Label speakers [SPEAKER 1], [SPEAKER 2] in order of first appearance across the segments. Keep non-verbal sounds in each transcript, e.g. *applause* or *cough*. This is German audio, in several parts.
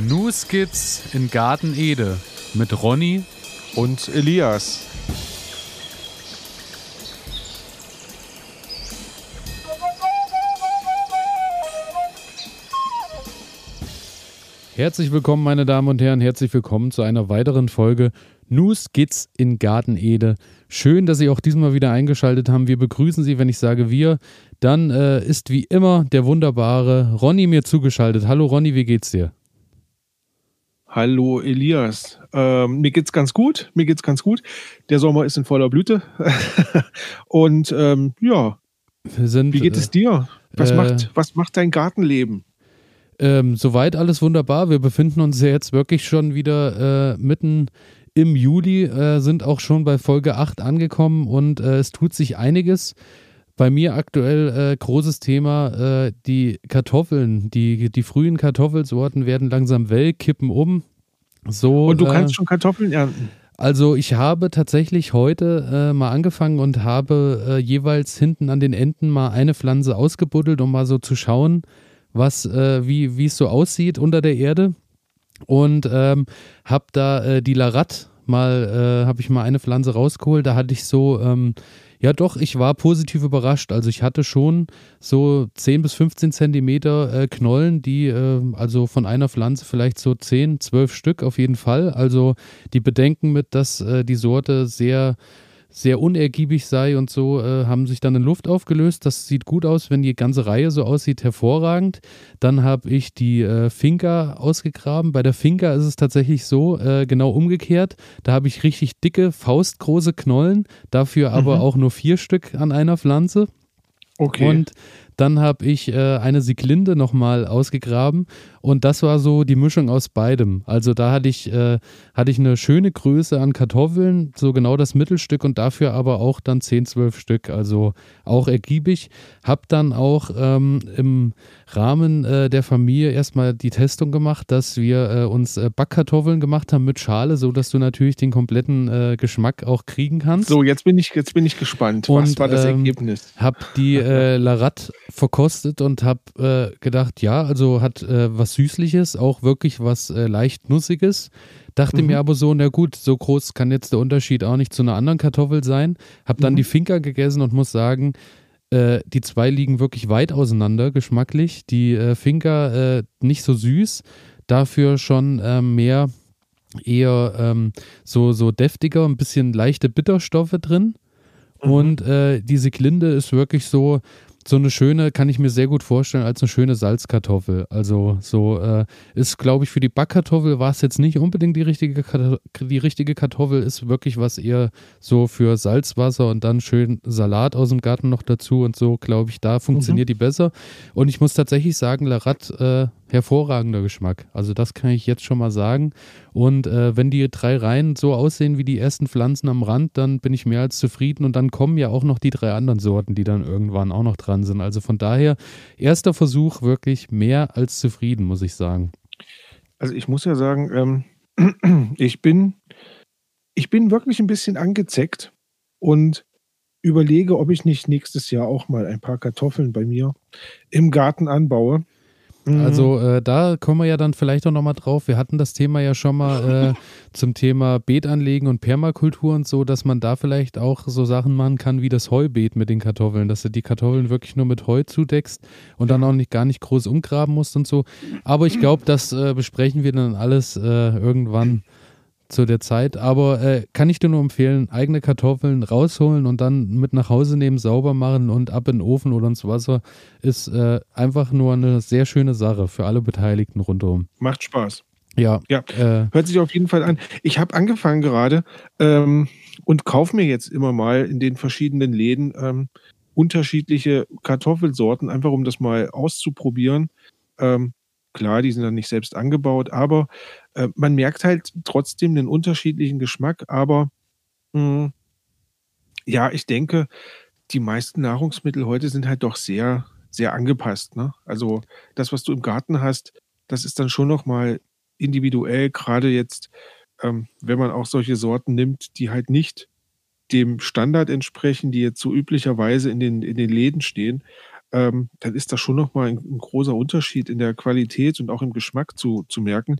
[SPEAKER 1] New Skits in Garten Ede mit Ronny
[SPEAKER 2] und Elias.
[SPEAKER 1] Herzlich willkommen, meine Damen und Herren, herzlich willkommen zu einer weiteren Folge New Skits in Garten Ede. Schön, dass Sie auch diesmal wieder eingeschaltet haben. Wir begrüßen Sie, wenn ich sage wir. Dann äh, ist wie immer der wunderbare Ronny mir zugeschaltet. Hallo Ronny, wie geht's dir?
[SPEAKER 2] Hallo Elias. Ähm, mir geht's ganz gut. Mir geht's ganz gut. Der Sommer ist in voller Blüte. *laughs* Und ähm, ja. Sind, wie geht es dir? Was, äh, macht, was macht dein Gartenleben?
[SPEAKER 1] Ähm, soweit alles wunderbar. Wir befinden uns ja jetzt wirklich schon wieder äh, mitten im Juli, äh, sind auch schon bei Folge 8 angekommen und äh, es tut sich einiges. Bei mir aktuell äh, großes Thema, äh, die Kartoffeln, die, die frühen Kartoffelsorten werden langsam welk, kippen um. So,
[SPEAKER 2] und du kannst schon Kartoffeln ernten?
[SPEAKER 1] Also ich habe tatsächlich heute äh, mal angefangen und habe äh, jeweils hinten an den Enden mal eine Pflanze ausgebuddelt, um mal so zu schauen, was, äh, wie es so aussieht unter der Erde. Und ähm, habe da äh, die Larat mal, äh, habe ich mal eine Pflanze rausgeholt. Da hatte ich so, ähm, ja doch, ich war positiv überrascht. Also ich hatte schon so 10 bis 15 Zentimeter äh, Knollen, die äh, also von einer Pflanze vielleicht so 10, 12 Stück auf jeden Fall. Also die Bedenken mit, dass äh, die Sorte sehr sehr unergiebig sei und so, äh, haben sich dann in Luft aufgelöst. Das sieht gut aus, wenn die ganze Reihe so aussieht, hervorragend. Dann habe ich die äh, Finca ausgegraben. Bei der Finca ist es tatsächlich so, äh, genau umgekehrt. Da habe ich richtig dicke, faustgroße Knollen, dafür aber mhm. auch nur vier Stück an einer Pflanze. Okay. Und dann habe ich äh, eine Siglinde nochmal ausgegraben und das war so die Mischung aus beidem. Also da hatte ich, äh, hatte ich eine schöne Größe an Kartoffeln, so genau das Mittelstück und dafür aber auch dann 10, 12 Stück, also auch ergiebig. Hab dann auch ähm, im Rahmen äh, der Familie erstmal die Testung gemacht, dass wir äh, uns äh, Backkartoffeln gemacht haben mit Schale, sodass du natürlich den kompletten äh, Geschmack auch kriegen kannst.
[SPEAKER 2] So, jetzt bin ich, jetzt bin ich gespannt.
[SPEAKER 1] Und, Was war das ähm, Ergebnis? Hab die äh, *laughs* Larat verkostet und habe äh, gedacht, ja, also hat äh, was Süßliches, auch wirklich was leicht Nussiges. Dachte mhm. mir aber so, na gut, so groß kann jetzt der Unterschied auch nicht zu einer anderen Kartoffel sein. Hab dann mhm. die Finker gegessen und muss sagen, äh, die zwei liegen wirklich weit auseinander geschmacklich. Die äh, Finker äh, nicht so süß, dafür schon mehr eher ähm, so, so deftiger, ein bisschen leichte Bitterstoffe drin. Mhm. Und äh, diese Glinde ist wirklich so, so eine schöne, kann ich mir sehr gut vorstellen, als eine schöne Salzkartoffel. Also so äh, ist, glaube ich, für die Backkartoffel war es jetzt nicht unbedingt die richtige, die richtige Kartoffel, ist wirklich was eher so für Salzwasser und dann schön Salat aus dem Garten noch dazu und so, glaube ich, da funktioniert mhm. die besser. Und ich muss tatsächlich sagen, Larat äh, hervorragender Geschmack. Also das kann ich jetzt schon mal sagen. Und äh, wenn die drei Reihen so aussehen wie die ersten Pflanzen am Rand, dann bin ich mehr als zufrieden. Und dann kommen ja auch noch die drei anderen Sorten, die dann irgendwann auch noch dran sind. Also von daher, erster Versuch wirklich mehr als zufrieden, muss ich sagen.
[SPEAKER 2] Also ich muss ja sagen, ähm, *clears throat* ich bin, ich bin wirklich ein bisschen angezeckt und überlege, ob ich nicht nächstes Jahr auch mal ein paar Kartoffeln bei mir im Garten anbaue.
[SPEAKER 1] Mhm. Also äh, da kommen wir ja dann vielleicht auch nochmal drauf. Wir hatten das Thema ja schon mal äh, *laughs* zum Thema Beetanlegen und Permakultur und so, dass man da vielleicht auch so Sachen machen kann wie das Heubeet mit den Kartoffeln, dass du die Kartoffeln wirklich nur mit Heu zudeckst und dann auch nicht gar nicht groß umgraben musst und so. Aber ich *clears throat* glaube, das äh, besprechen wir dann alles äh, irgendwann zu der Zeit. Aber äh, kann ich dir nur empfehlen, eigene Kartoffeln rausholen und dann mit nach Hause nehmen, sauber machen und ab in den Ofen oder ins Wasser ist äh, einfach nur eine sehr schöne Sache für alle Beteiligten rundherum.
[SPEAKER 2] Macht Spaß.
[SPEAKER 1] Ja.
[SPEAKER 2] ja. Äh, Hört sich auf jeden Fall an. Ich habe angefangen gerade ähm, und kaufe mir jetzt immer mal in den verschiedenen Läden ähm, unterschiedliche Kartoffelsorten, einfach um das mal auszuprobieren. Ähm, klar, die sind dann nicht selbst angebaut, aber äh, man merkt halt trotzdem den unterschiedlichen Geschmack, aber mh, hm, ja, ich denke, die meisten Nahrungsmittel heute sind halt doch sehr, sehr angepasst. Ne? Also das, was du im Garten hast, das ist dann schon nochmal individuell, gerade jetzt, ähm, wenn man auch solche Sorten nimmt, die halt nicht dem Standard entsprechen, die jetzt so üblicherweise in den, in den Läden stehen. Ähm, dann ist das schon nochmal ein, ein großer Unterschied in der Qualität und auch im Geschmack zu, zu merken.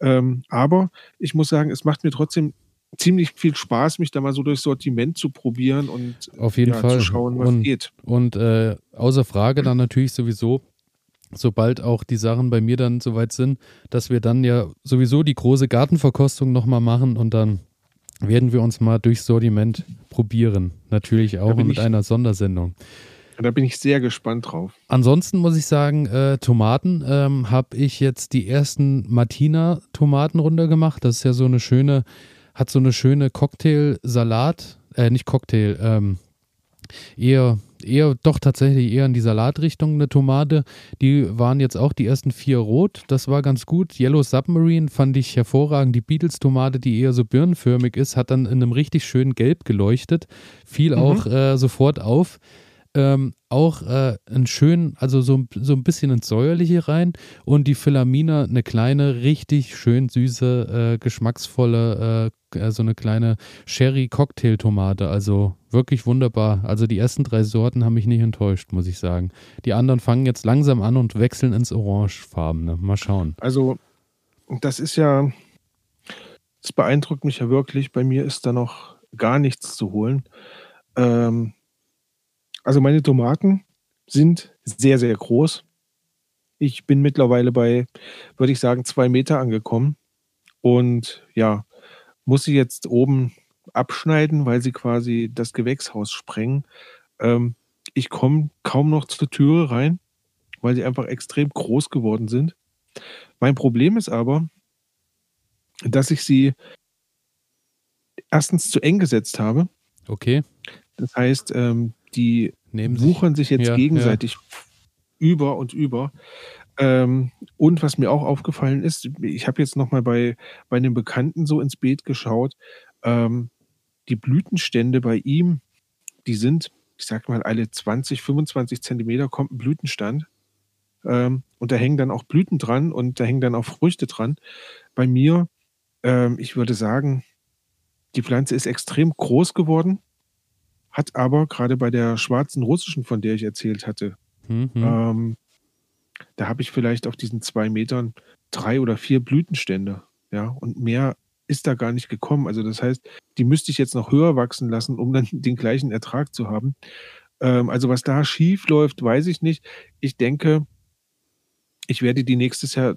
[SPEAKER 2] Ähm, aber ich muss sagen, es macht mir trotzdem ziemlich viel Spaß, mich da mal so durchs Sortiment zu probieren und
[SPEAKER 1] Auf jeden
[SPEAKER 2] ja,
[SPEAKER 1] Fall.
[SPEAKER 2] zu schauen, was
[SPEAKER 1] und,
[SPEAKER 2] geht.
[SPEAKER 1] Und äh, außer Frage dann natürlich sowieso, sobald auch die Sachen bei mir dann soweit sind, dass wir dann ja sowieso die große Gartenverkostung nochmal machen und dann werden wir uns mal durchs Sortiment probieren. Natürlich auch mit
[SPEAKER 2] ich-
[SPEAKER 1] einer Sondersendung.
[SPEAKER 2] Da bin ich sehr gespannt drauf.
[SPEAKER 1] Ansonsten muss ich sagen, äh, Tomaten ähm, habe ich jetzt die ersten Martina-Tomaten runtergemacht. Das ist ja so eine schöne, hat so eine schöne Cocktail-Salat, äh, nicht Cocktail, ähm, eher, eher doch tatsächlich eher in die Salatrichtung eine Tomate. Die waren jetzt auch die ersten vier rot. Das war ganz gut. Yellow Submarine fand ich hervorragend. Die Beatles-Tomate, die eher so birnenförmig ist, hat dann in einem richtig schönen Gelb geleuchtet. Fiel
[SPEAKER 2] Mhm.
[SPEAKER 1] auch äh, sofort auf ähm, auch äh, ein schön, also so, so ein bisschen ins Säuerliche rein und die Philamina eine kleine, richtig schön süße, äh, geschmacksvolle, äh, so eine kleine Sherry-Cocktail-Tomate. Also wirklich wunderbar. Also die ersten drei Sorten haben mich nicht enttäuscht, muss ich sagen. Die anderen fangen jetzt langsam an und wechseln ins Orangefarbene. Mal schauen.
[SPEAKER 2] Also, das ist ja, das beeindruckt mich ja wirklich. Bei mir ist da noch gar nichts zu holen. Ähm, also, meine Tomaten sind sehr, sehr groß. Ich bin mittlerweile bei, würde ich sagen, zwei Meter angekommen. Und ja, muss sie jetzt oben abschneiden, weil sie quasi das Gewächshaus sprengen. Ähm, ich komme kaum noch zur Türe rein, weil sie einfach extrem groß geworden sind. Mein Problem ist aber, dass ich sie erstens zu eng gesetzt habe.
[SPEAKER 1] Okay,
[SPEAKER 2] Das heißt, ähm, die
[SPEAKER 1] nehmen
[SPEAKER 2] wuchern sich jetzt
[SPEAKER 1] Ja,
[SPEAKER 2] gegenseitig über und über. Ähm, und was mir auch aufgefallen ist, ich habe jetzt nochmal bei, bei einem Bekannten so ins Beet geschaut. Ähm, die Blütenstände bei ihm, die sind, ich sag mal, alle 20, 25 Zentimeter kommt ein Blütenstand. Ähm, und da hängen dann auch Blüten dran und da hängen dann auch Früchte dran. Bei mir, ähm, ich würde sagen, die Pflanze ist extrem groß geworden, hat aber gerade bei der schwarzen russischen, von der ich erzählt hatte,
[SPEAKER 1] Mhm.
[SPEAKER 2] ähm, da habe ich vielleicht auf diesen zwei Metern drei oder vier Blütenstände. Ja, und mehr ist da gar nicht gekommen. Also das heißt, die müsste ich jetzt noch höher wachsen lassen, um dann *laughs* den gleichen Ertrag zu haben. Ähm, also was da schief läuft, weiß ich nicht. Ich denke, ich werde die nächstes Jahr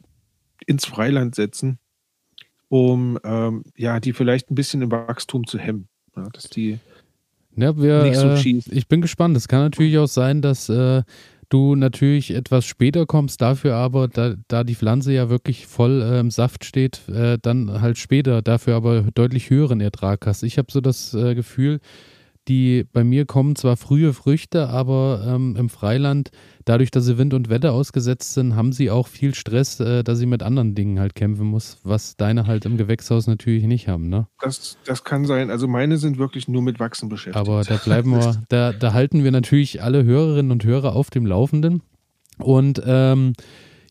[SPEAKER 2] ins Freiland setzen, um ähm, ja die vielleicht ein bisschen im Wachstum zu hemmen. Ja, dass die
[SPEAKER 1] Ja, wir,
[SPEAKER 2] nicht so
[SPEAKER 1] äh, ich bin gespannt. Es kann natürlich auch sein, dass äh, du natürlich etwas später kommst, dafür aber, da, da die Pflanze ja wirklich voll äh, im Saft steht, äh, dann halt später, dafür aber deutlich höheren Ertrag hast. Ich habe so das äh, Gefühl, die bei mir kommen zwar frühe Früchte, aber ähm, im Freiland, dadurch, dass sie Wind und Wetter ausgesetzt sind, haben sie auch viel Stress, äh, dass sie mit anderen Dingen halt kämpfen muss, was deine halt im Gewächshaus natürlich nicht haben, ne?
[SPEAKER 2] das, das kann sein. Also meine sind wirklich nur mit Wachsen beschäftigt.
[SPEAKER 1] Aber da *laughs* bleiben wir, da, da halten wir natürlich alle Hörerinnen und Hörer auf dem Laufenden. Und ähm,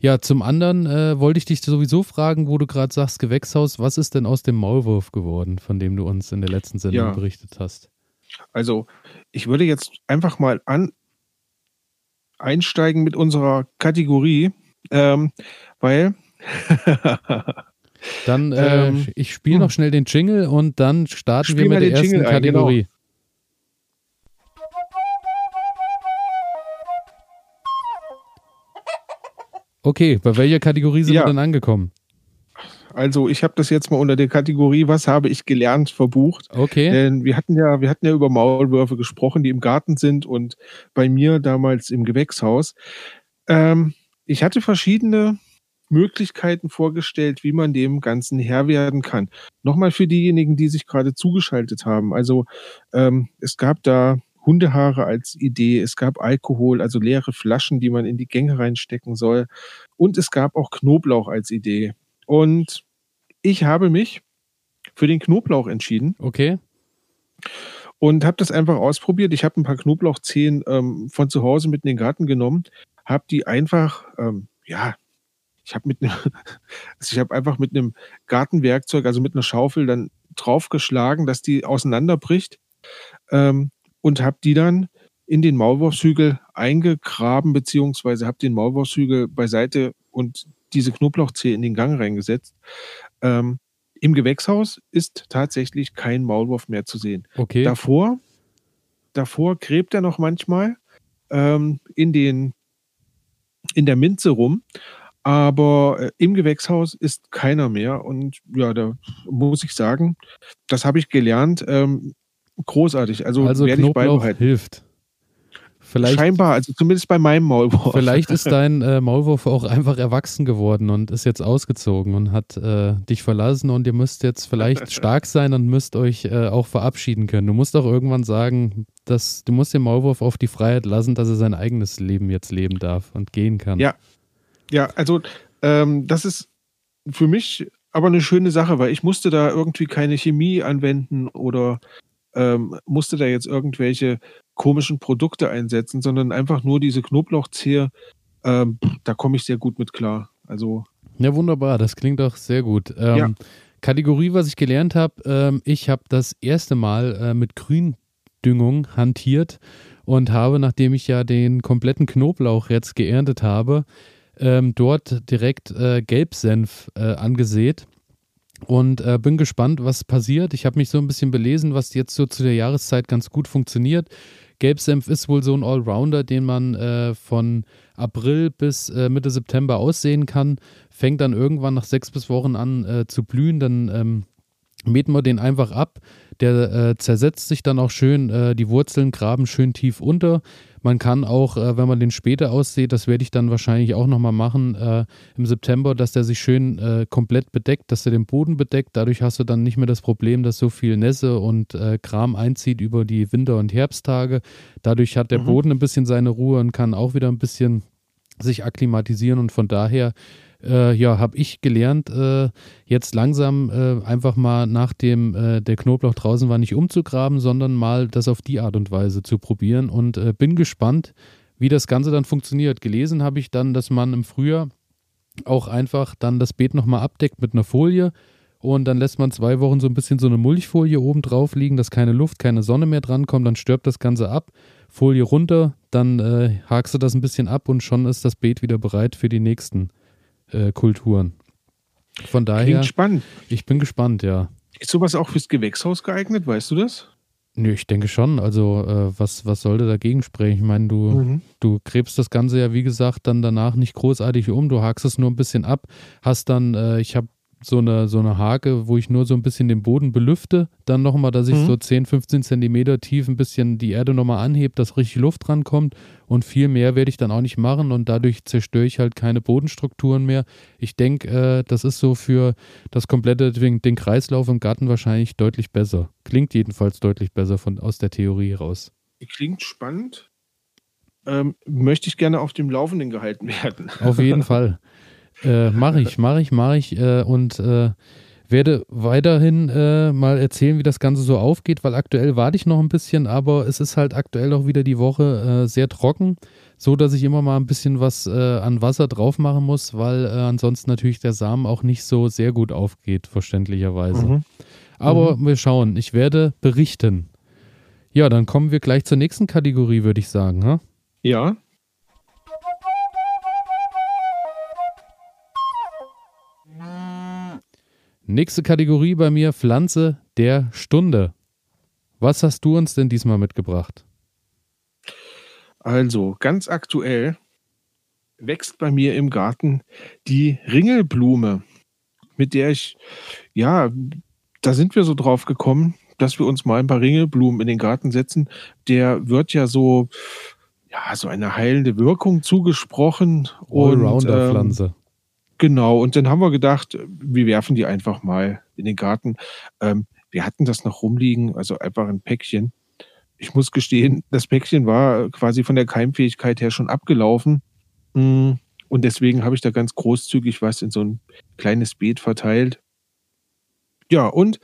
[SPEAKER 1] ja, zum anderen äh, wollte ich dich sowieso fragen, wo du gerade sagst, Gewächshaus, was ist denn aus dem Maulwurf geworden, von dem du uns in der letzten Sendung
[SPEAKER 2] Ja.
[SPEAKER 1] berichtet hast?
[SPEAKER 2] Also, ich würde jetzt einfach mal an einsteigen mit unserer Kategorie, ähm, weil *laughs*
[SPEAKER 1] Dann, äh,
[SPEAKER 2] Ähm,
[SPEAKER 1] ich spiele
[SPEAKER 2] hm.
[SPEAKER 1] noch schnell den Jingle und dann starten wir mit der ersten
[SPEAKER 2] Jingle ein, genau.
[SPEAKER 1] Kategorie. *laughs* Okay, bei welcher Kategorie sind
[SPEAKER 2] Ja.
[SPEAKER 1] wir denn angekommen?
[SPEAKER 2] Also ich habe das jetzt mal unter der Kategorie Was habe ich gelernt verbucht.
[SPEAKER 1] Okay.
[SPEAKER 2] Denn wir hatten ja, wir hatten ja über Maulwürfe gesprochen, die im Garten sind und bei mir damals im Gewächshaus. Ähm, ich hatte verschiedene Möglichkeiten vorgestellt, wie man dem Ganzen Herr werden kann. Nochmal für diejenigen, die sich gerade zugeschaltet haben. Also ähm, es gab da Hundehaare als Idee, es gab Alkohol, also leere Flaschen, die man in die Gänge reinstecken soll. Und es gab auch Knoblauch als Idee. Und ich habe mich für den Knoblauch entschieden
[SPEAKER 1] Okay.
[SPEAKER 2] und habe das einfach ausprobiert. Ich habe ein paar Knoblauchzehen ähm, von zu Hause mit in den Garten genommen, habe die einfach, ähm, ja, ich habe mit einem, *laughs* also ich habe einfach mit einem Gartenwerkzeug, also mit einer Schaufel, dann draufgeschlagen, dass die auseinanderbricht ähm, und habe die dann in den Maulwurfshügel eingegraben, beziehungsweise habe den Maulwurfshügel beiseite und diese Knoblauchzehe in den Gang reingesetzt. Ähm, Im Gewächshaus ist tatsächlich kein Maulwurf mehr zu sehen.
[SPEAKER 1] Okay.
[SPEAKER 2] Davor, davor gräbt er noch manchmal ähm, in, den, in der Minze rum. Aber äh, im Gewächshaus ist keiner mehr. Und ja, da muss ich sagen, das habe ich gelernt. Ähm, großartig. Also,
[SPEAKER 1] also
[SPEAKER 2] werde ich beibehalten.
[SPEAKER 1] hilft. Vielleicht,
[SPEAKER 2] Scheinbar, also zumindest bei meinem Maulwurf.
[SPEAKER 1] vielleicht ist dein *laughs* äh, Maulwurf auch einfach erwachsen geworden und ist jetzt ausgezogen und hat äh, dich verlassen und ihr müsst jetzt vielleicht *laughs* stark sein und müsst euch äh, auch verabschieden können. Du musst auch irgendwann sagen, dass du musst den Maulwurf auf die Freiheit lassen, dass er sein eigenes Leben jetzt leben darf und gehen kann.
[SPEAKER 2] Ja, ja, also ähm, das ist für mich aber eine schöne Sache, weil ich musste da irgendwie keine Chemie anwenden oder ähm, musste da jetzt irgendwelche komischen Produkte einsetzen, sondern einfach nur diese Knoblauchzehe. Ähm, da komme ich sehr gut mit klar. Also
[SPEAKER 1] Ja, wunderbar. Das klingt doch sehr gut. Ähm,
[SPEAKER 2] Ja.
[SPEAKER 1] Kategorie, was ich gelernt habe, ähm, ich habe das erste Mal äh, mit Gründüngung hantiert und habe, nachdem ich ja den kompletten Knoblauch jetzt geerntet habe, ähm, dort direkt äh, Gelbsenf äh, angesät und äh, bin gespannt, was passiert. Ich habe mich so ein bisschen belesen, was jetzt so zu der Jahreszeit ganz gut funktioniert. Gelbsenf ist wohl so ein Allrounder, den man äh, von April bis äh, Mitte September aussehen kann. Fängt dann irgendwann nach sechs bis Wochen an äh, zu blühen. Dann ähm, mäht man den einfach ab. Der äh, zersetzt sich dann auch schön. Äh, die Wurzeln graben schön tief unter. Man kann auch, äh, wenn man den später aussieht, das werde ich dann wahrscheinlich auch nochmal machen äh, im September, dass der sich schön äh, komplett bedeckt, dass er den Boden bedeckt. Dadurch hast du dann nicht mehr das Problem, dass so viel Nässe und äh, Kram einzieht über die Winter- und Herbsttage. Dadurch hat der
[SPEAKER 2] Mhm.
[SPEAKER 1] Boden ein bisschen seine Ruhe und kann auch wieder ein bisschen sich akklimatisieren und von daher äh, ja, habe ich gelernt, äh, jetzt langsam äh, einfach mal nachdem äh, der Knoblauch draußen war, nicht umzugraben, sondern mal das auf die Art und Weise zu probieren. Und äh, bin gespannt, wie das Ganze dann funktioniert. Gelesen habe ich dann, dass man im Frühjahr auch einfach dann das Beet nochmal abdeckt mit einer Folie. Und dann lässt man zwei Wochen so ein bisschen so eine Mulchfolie oben drauf liegen, dass keine Luft, keine Sonne mehr drankommt, dann stirbt das Ganze ab, Folie runter, dann äh, hakst du das ein bisschen ab und schon ist das Beet wieder bereit für die nächsten äh, Kulturen. Von daher,
[SPEAKER 2] klingt spannend.
[SPEAKER 1] ich bin gespannt, ja.
[SPEAKER 2] Ist sowas auch fürs Gewächshaus geeignet? Weißt du das?
[SPEAKER 1] Nö, ich denke schon. Also, äh, was, was sollte dagegen sprechen? Ich meine, du,
[SPEAKER 2] Mhm.
[SPEAKER 1] du gräbst das Ganze ja, wie gesagt, dann danach nicht großartig um. Du hakst es nur ein bisschen ab, hast dann, äh, ich habe so eine, so eine Hake, wo ich nur so ein bisschen den Boden belüfte. Dann nochmal, dass ich
[SPEAKER 2] Mhm.
[SPEAKER 1] so 10, 15 Zentimeter tief ein bisschen die Erde nochmal anhebe, dass richtig Luft rankommt. Und viel mehr werde ich dann auch nicht machen und dadurch zerstöre ich halt keine Bodenstrukturen mehr. Ich denke, äh, das ist so für das komplette, den, den Kreislauf im Garten wahrscheinlich deutlich besser. Klingt jedenfalls deutlich besser von, aus der Theorie raus.
[SPEAKER 2] Klingt spannend. Ähm, möchte ich gerne auf dem Laufenden gehalten werden.
[SPEAKER 1] Auf jeden *laughs* Fall. Äh, mache ich, mache ich, mache ich äh, und äh, werde weiterhin äh, mal erzählen, wie das Ganze so aufgeht, weil aktuell warte ich noch ein bisschen, aber es ist halt aktuell auch wieder die Woche äh, sehr trocken, so dass ich immer mal ein bisschen was äh, an Wasser drauf machen muss, weil äh, ansonsten natürlich der Samen auch nicht so sehr gut aufgeht, verständlicherweise.
[SPEAKER 2] Mhm.
[SPEAKER 1] Aber wir schauen, ich werde berichten. Ja, dann kommen wir gleich zur nächsten Kategorie, würde ich sagen. Ha?
[SPEAKER 2] Ja,
[SPEAKER 1] Nächste Kategorie bei mir, Pflanze der Stunde. Was hast du uns denn diesmal mitgebracht?
[SPEAKER 2] also ganz aktuell wächst bei mir im Garten die Ringelblume, mit der ich, ja, da sind wir so drauf gekommen, dass wir uns mal ein paar Ringelblumen in den Garten setzen. Der wird ja so, ja, so eine heilende Wirkung zugesprochen. Und, ähm,
[SPEAKER 1] Allrounder-Pflanze.
[SPEAKER 2] Genau, und dann haben wir gedacht, wir werfen die einfach mal in den Garten. Ähm, wir hatten das noch rumliegen, also einfach ein Päckchen. Ich muss gestehen, das Päckchen war quasi von der Keimfähigkeit her schon abgelaufen. Mm, Und deswegen habe ich da ganz großzügig was in so ein kleines Beet verteilt. Ja, und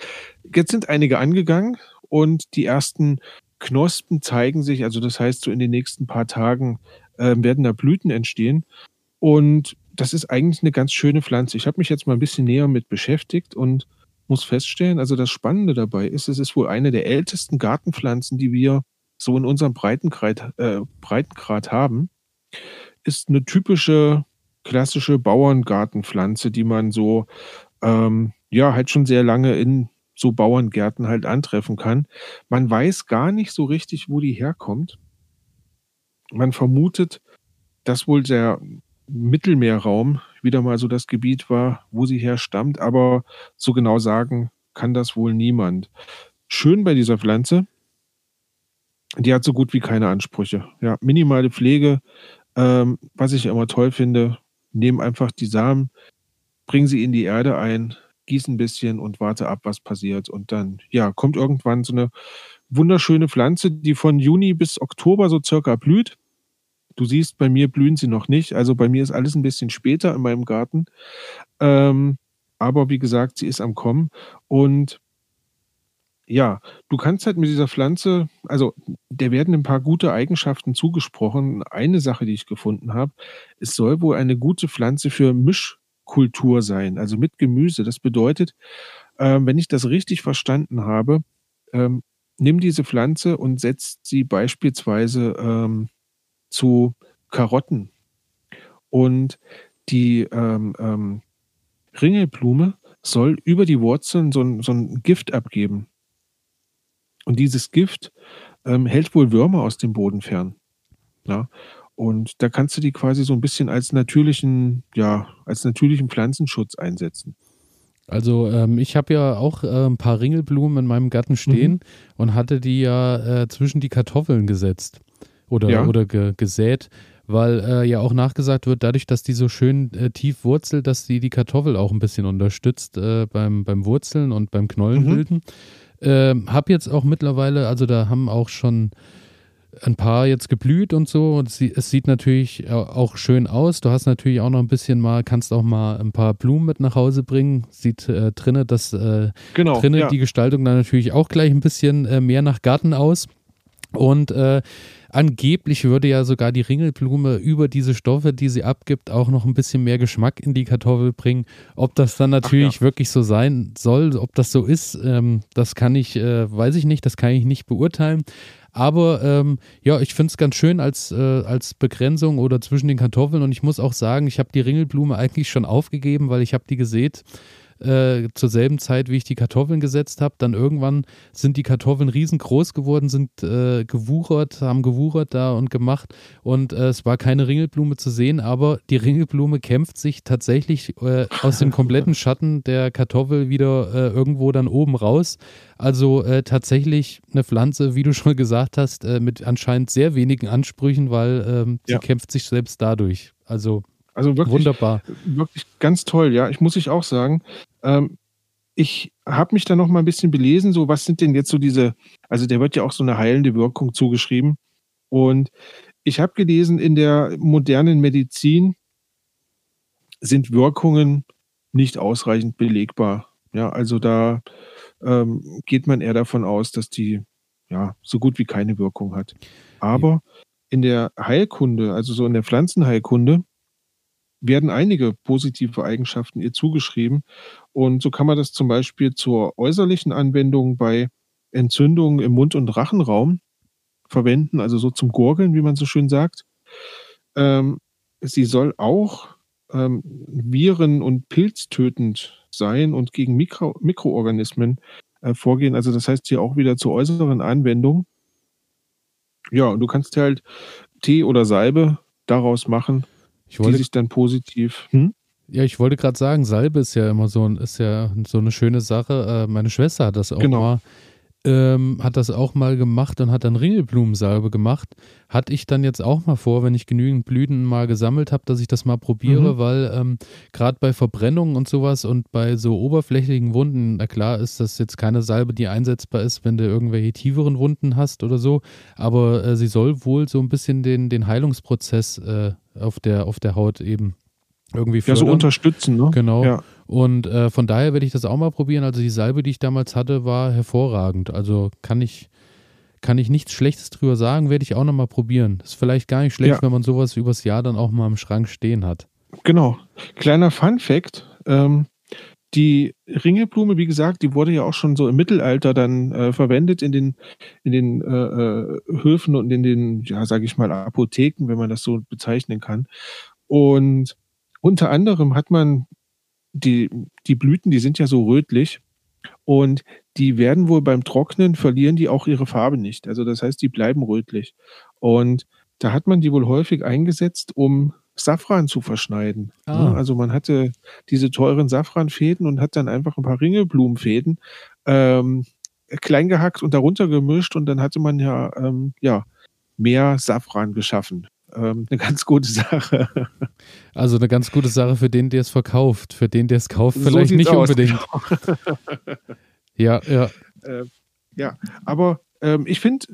[SPEAKER 2] jetzt sind einige angegangen und die ersten Knospen zeigen sich. Also das heißt, so in den nächsten paar Tagen äh, werden da Blüten entstehen. Und das ist eigentlich eine ganz schöne Pflanze. Ich habe mich jetzt mal ein bisschen näher mit beschäftigt und muss feststellen, also das Spannende dabei ist, es ist wohl eine der ältesten Gartenpflanzen, die wir so in unserem Breitengrad, äh, Breitengrad haben, ist eine typische klassische Bauerngartenpflanze, die man so ähm, ja halt schon sehr lange in so Bauerngärten halt antreffen kann. Man weiß gar nicht so richtig, wo die herkommt. Man vermutet, dass wohl der Mittelmeerraum wieder mal so das Gebiet war, wo sie herstammt, aber so genau sagen kann das wohl niemand. Schön bei dieser Pflanze, die hat so gut wie keine Ansprüche. Ja, minimale Pflege, ähm, was ich immer toll finde, nehmen einfach die Samen, bringen sie in die Erde ein, gießen ein bisschen und warte ab, was passiert. Und dann, ja, kommt irgendwann so eine wunderschöne Pflanze, die von Juni bis Oktober so circa blüht. Du siehst, bei mir blühen sie noch nicht. Also bei mir ist alles ein bisschen später in meinem Garten. Ähm, aber wie gesagt, sie ist am Kommen. Und ja, du kannst halt mit dieser Pflanze, also der werden ein paar gute Eigenschaften zugesprochen. Eine Sache, die ich gefunden habe, es soll wohl eine gute Pflanze für Mischkultur sein, also mit Gemüse. Das bedeutet, ähm, wenn ich das richtig verstanden habe, ähm, nimm diese Pflanze und setz sie beispielsweise ähm, zu Karotten. Und die ähm, ähm, Ringelblume soll über die Wurzeln so ein, so ein Gift abgeben. Und dieses Gift ähm, hält wohl Würmer aus dem Boden fern. Ja? Und da kannst du die quasi so ein bisschen als natürlichen, ja, als natürlichen Pflanzenschutz einsetzen.
[SPEAKER 1] Also ähm, ich habe ja auch äh, ein paar Ringelblumen in meinem Garten stehen mhm. und hatte die ja äh, zwischen die Kartoffeln gesetzt oder, ja. oder ge gesät, weil äh, ja auch nachgesagt wird, dadurch, dass die so schön äh, tief wurzelt, dass die die Kartoffel auch ein bisschen unterstützt äh, beim, beim Wurzeln und beim Knollenbilden. Mhm. Ähm, hab jetzt auch mittlerweile, also da haben auch schon ein paar jetzt geblüht und so und sie, es sieht natürlich auch schön aus. Du hast natürlich auch noch ein bisschen mal, kannst auch mal ein paar Blumen mit nach Hause bringen. Sieht äh, drinnen das äh, genau, drinnen ja. die Gestaltung dann natürlich auch gleich ein bisschen äh, mehr nach Garten aus. Und äh, angeblich würde ja sogar die Ringelblume über diese Stoffe, die sie abgibt, auch noch ein bisschen mehr Geschmack in die Kartoffel bringen. Ob das dann natürlich ja. wirklich so sein soll, ob das so ist, ähm, das kann ich, äh, weiß ich nicht, das kann ich nicht beurteilen. Aber ähm, ja, ich finde es ganz schön als, äh, als Begrenzung oder zwischen den Kartoffeln. Und ich muss auch sagen, ich habe die Ringelblume eigentlich schon aufgegeben, weil ich habe die gesät äh, zur selben Zeit, wie ich die Kartoffeln gesetzt habe. Dann irgendwann sind die Kartoffeln riesengroß geworden, sind äh, gewuchert, haben gewuchert da und gemacht. Und äh, es war keine Ringelblume zu sehen, aber die Ringelblume kämpft sich tatsächlich äh, aus dem kompletten Schatten der Kartoffel wieder äh, irgendwo dann oben raus. Also tatsächlich eine Pflanze, wie du schon gesagt hast, mit anscheinend sehr wenigen Ansprüchen, weil ähm, sie ja. kämpft sich selbst dadurch. Also
[SPEAKER 2] also wirklich, Wunderbar. wirklich ganz toll, ja. Ich muss ich auch sagen, ähm, ich habe mich da noch mal ein bisschen belesen, so was sind denn jetzt so diese, also der wird ja auch so eine heilende Wirkung zugeschrieben. Und ich habe gelesen, in der modernen Medizin sind Wirkungen nicht ausreichend belegbar. Ja, also da ähm, geht man eher davon aus, dass die ja so gut wie keine Wirkung hat. Aber in der Heilkunde, also so in der Pflanzenheilkunde, werden einige positive Eigenschaften ihr zugeschrieben. Und so kann man das zum Beispiel zur äußerlichen Anwendung bei Entzündungen im Mund- und Rachenraum verwenden, also so zum Gurgeln, wie man so schön sagt. Ähm, sie soll auch ähm, viren- und pilztötend sein und gegen Mikro Mikroorganismen äh, vorgehen. Also das heißt hier auch wieder zur äußeren Anwendung. Ja, du kannst halt Tee oder Salbe daraus machen wollte, die sich dann positiv. Hm?
[SPEAKER 1] Ja, ich wollte gerade sagen, Salbe ist ja immer so, ist ja so eine schöne Sache. Äh, meine Schwester hat das auch genau. mal, ähm, hat das auch mal gemacht und hat dann Ringelblumensalbe gemacht. Hatte ich dann jetzt auch mal vor, wenn ich genügend Blüten mal gesammelt habe, dass ich das mal probiere, mhm. weil ähm, gerade bei Verbrennungen und sowas und bei so oberflächlichen Wunden, na klar ist das jetzt keine Salbe, die einsetzbar ist, wenn du irgendwelche tieferen Wunden hast oder so, aber äh, sie soll wohl so ein bisschen den, den Heilungsprozess äh, auf der, auf der Haut eben irgendwie fördern.
[SPEAKER 2] Ja, so unterstützen, ne?
[SPEAKER 1] Genau.
[SPEAKER 2] Ja.
[SPEAKER 1] Und äh, von daher werde ich das auch mal probieren. Also die Salbe, die ich damals hatte, war hervorragend. Also kann ich, kann ich nichts Schlechtes drüber sagen, werde ich auch nochmal probieren. Ist vielleicht gar nicht schlecht, ja. wenn man sowas übers Jahr dann auch mal im Schrank stehen hat.
[SPEAKER 2] Genau. Kleiner Fun Fact: ähm, die Ringelblume, wie gesagt, die wurde ja auch schon so im Mittelalter dann äh, verwendet in den, in den äh, äh, Höfen und in den, ja, sage ich mal, Apotheken, wenn man das so bezeichnen kann. Und unter anderem hat man die, die Blüten, die sind ja so rötlich und die werden wohl beim Trocknen verlieren die auch ihre Farbe nicht. Also das heißt, die bleiben rötlich. Und da hat man die wohl häufig eingesetzt, um Safran zu verschneiden. Ne? Ah. Also man hatte diese teuren Safranfäden und hat dann einfach ein paar Ringelblumenfäden ähm, klein gehackt und darunter gemischt und dann hatte man ja, ähm, ja mehr Safran geschaffen. Ähm, eine ganz gute Sache. *laughs*
[SPEAKER 1] Also eine ganz gute Sache für den, der es verkauft. Für den, der es kauft, vielleicht so nicht aus, unbedingt. Genau. *laughs* ja, ja.
[SPEAKER 2] Äh, ja, aber ähm, ich finde,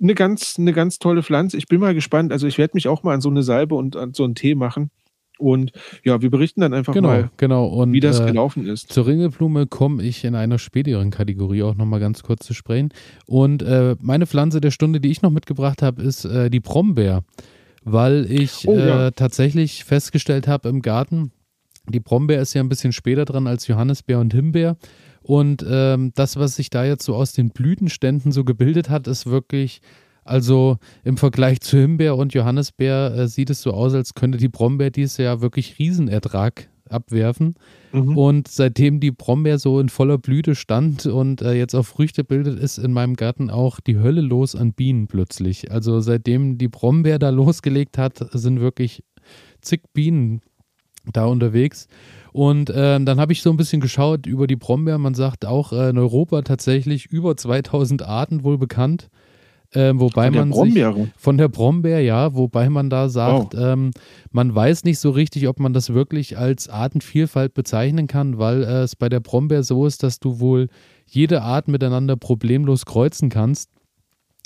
[SPEAKER 2] eine ganz, eine ganz tolle Pflanze. Ich bin mal gespannt. Also ich werde mich auch mal an so eine Salbe und an so einen Tee machen. Und ja, wir berichten dann einfach
[SPEAKER 1] genau,
[SPEAKER 2] mal,
[SPEAKER 1] genau. Und,
[SPEAKER 2] wie das äh, gelaufen ist.
[SPEAKER 1] Zur Ringelblume komme ich in einer späteren Kategorie auch nochmal ganz kurz zu sprechen. Und äh, meine Pflanze der Stunde, die ich noch mitgebracht habe, ist äh, die Brombeer. Weil ich oh, ja. Äh, tatsächlich festgestellt habe im Garten, die Brombeer ist ja ein bisschen später dran als Johannisbeer und Himbeer. Und ähm, das, was sich da jetzt so aus den Blütenständen so gebildet hat, ist wirklich, also im Vergleich zu Himbeer und Johannisbeer äh, sieht es so aus, als könnte die Brombeer dieses Jahr wirklich Riesenertrag abwerfen. Mhm. Und seitdem die Brombeer so in voller Blüte stand und äh, jetzt auch Früchte bildet, ist in meinem Garten auch die Hölle los an Bienen plötzlich. Also seitdem die Brombeer da losgelegt hat, sind wirklich zig Bienen da unterwegs. Und äh, dann habe ich so ein bisschen geschaut über die Brombeer. Man sagt auch äh, in Europa tatsächlich über 2000 Arten wohl bekannt. Äh, wobei von man
[SPEAKER 2] Brombeere.
[SPEAKER 1] sich von der Brombeer, ja, wobei man da sagt, oh. ähm, man weiß nicht so richtig, ob man das wirklich als Artenvielfalt bezeichnen kann, weil äh, es bei der Brombeer so ist, dass du wohl jede Art miteinander problemlos kreuzen kannst.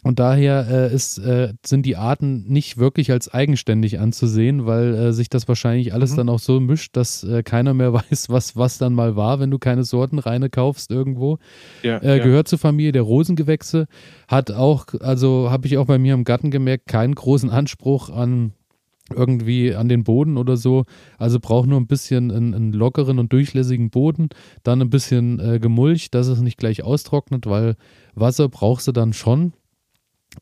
[SPEAKER 1] Und daher äh, ist, äh, sind die Arten nicht wirklich als eigenständig anzusehen, weil äh, sich das wahrscheinlich alles mhm. dann auch so mischt, dass äh, keiner mehr *laughs* weiß, was, was dann mal war, wenn du keine Sortenreine kaufst irgendwo. Ja, äh, ja. Gehört zur Familie der Rosengewächse, hat auch, also habe ich auch bei mir im Garten gemerkt, keinen großen Anspruch an irgendwie an den Boden oder so. Also braucht nur ein bisschen einen, einen lockeren und durchlässigen Boden, dann ein bisschen äh, gemulcht, dass es nicht gleich austrocknet, weil Wasser brauchst du dann schon.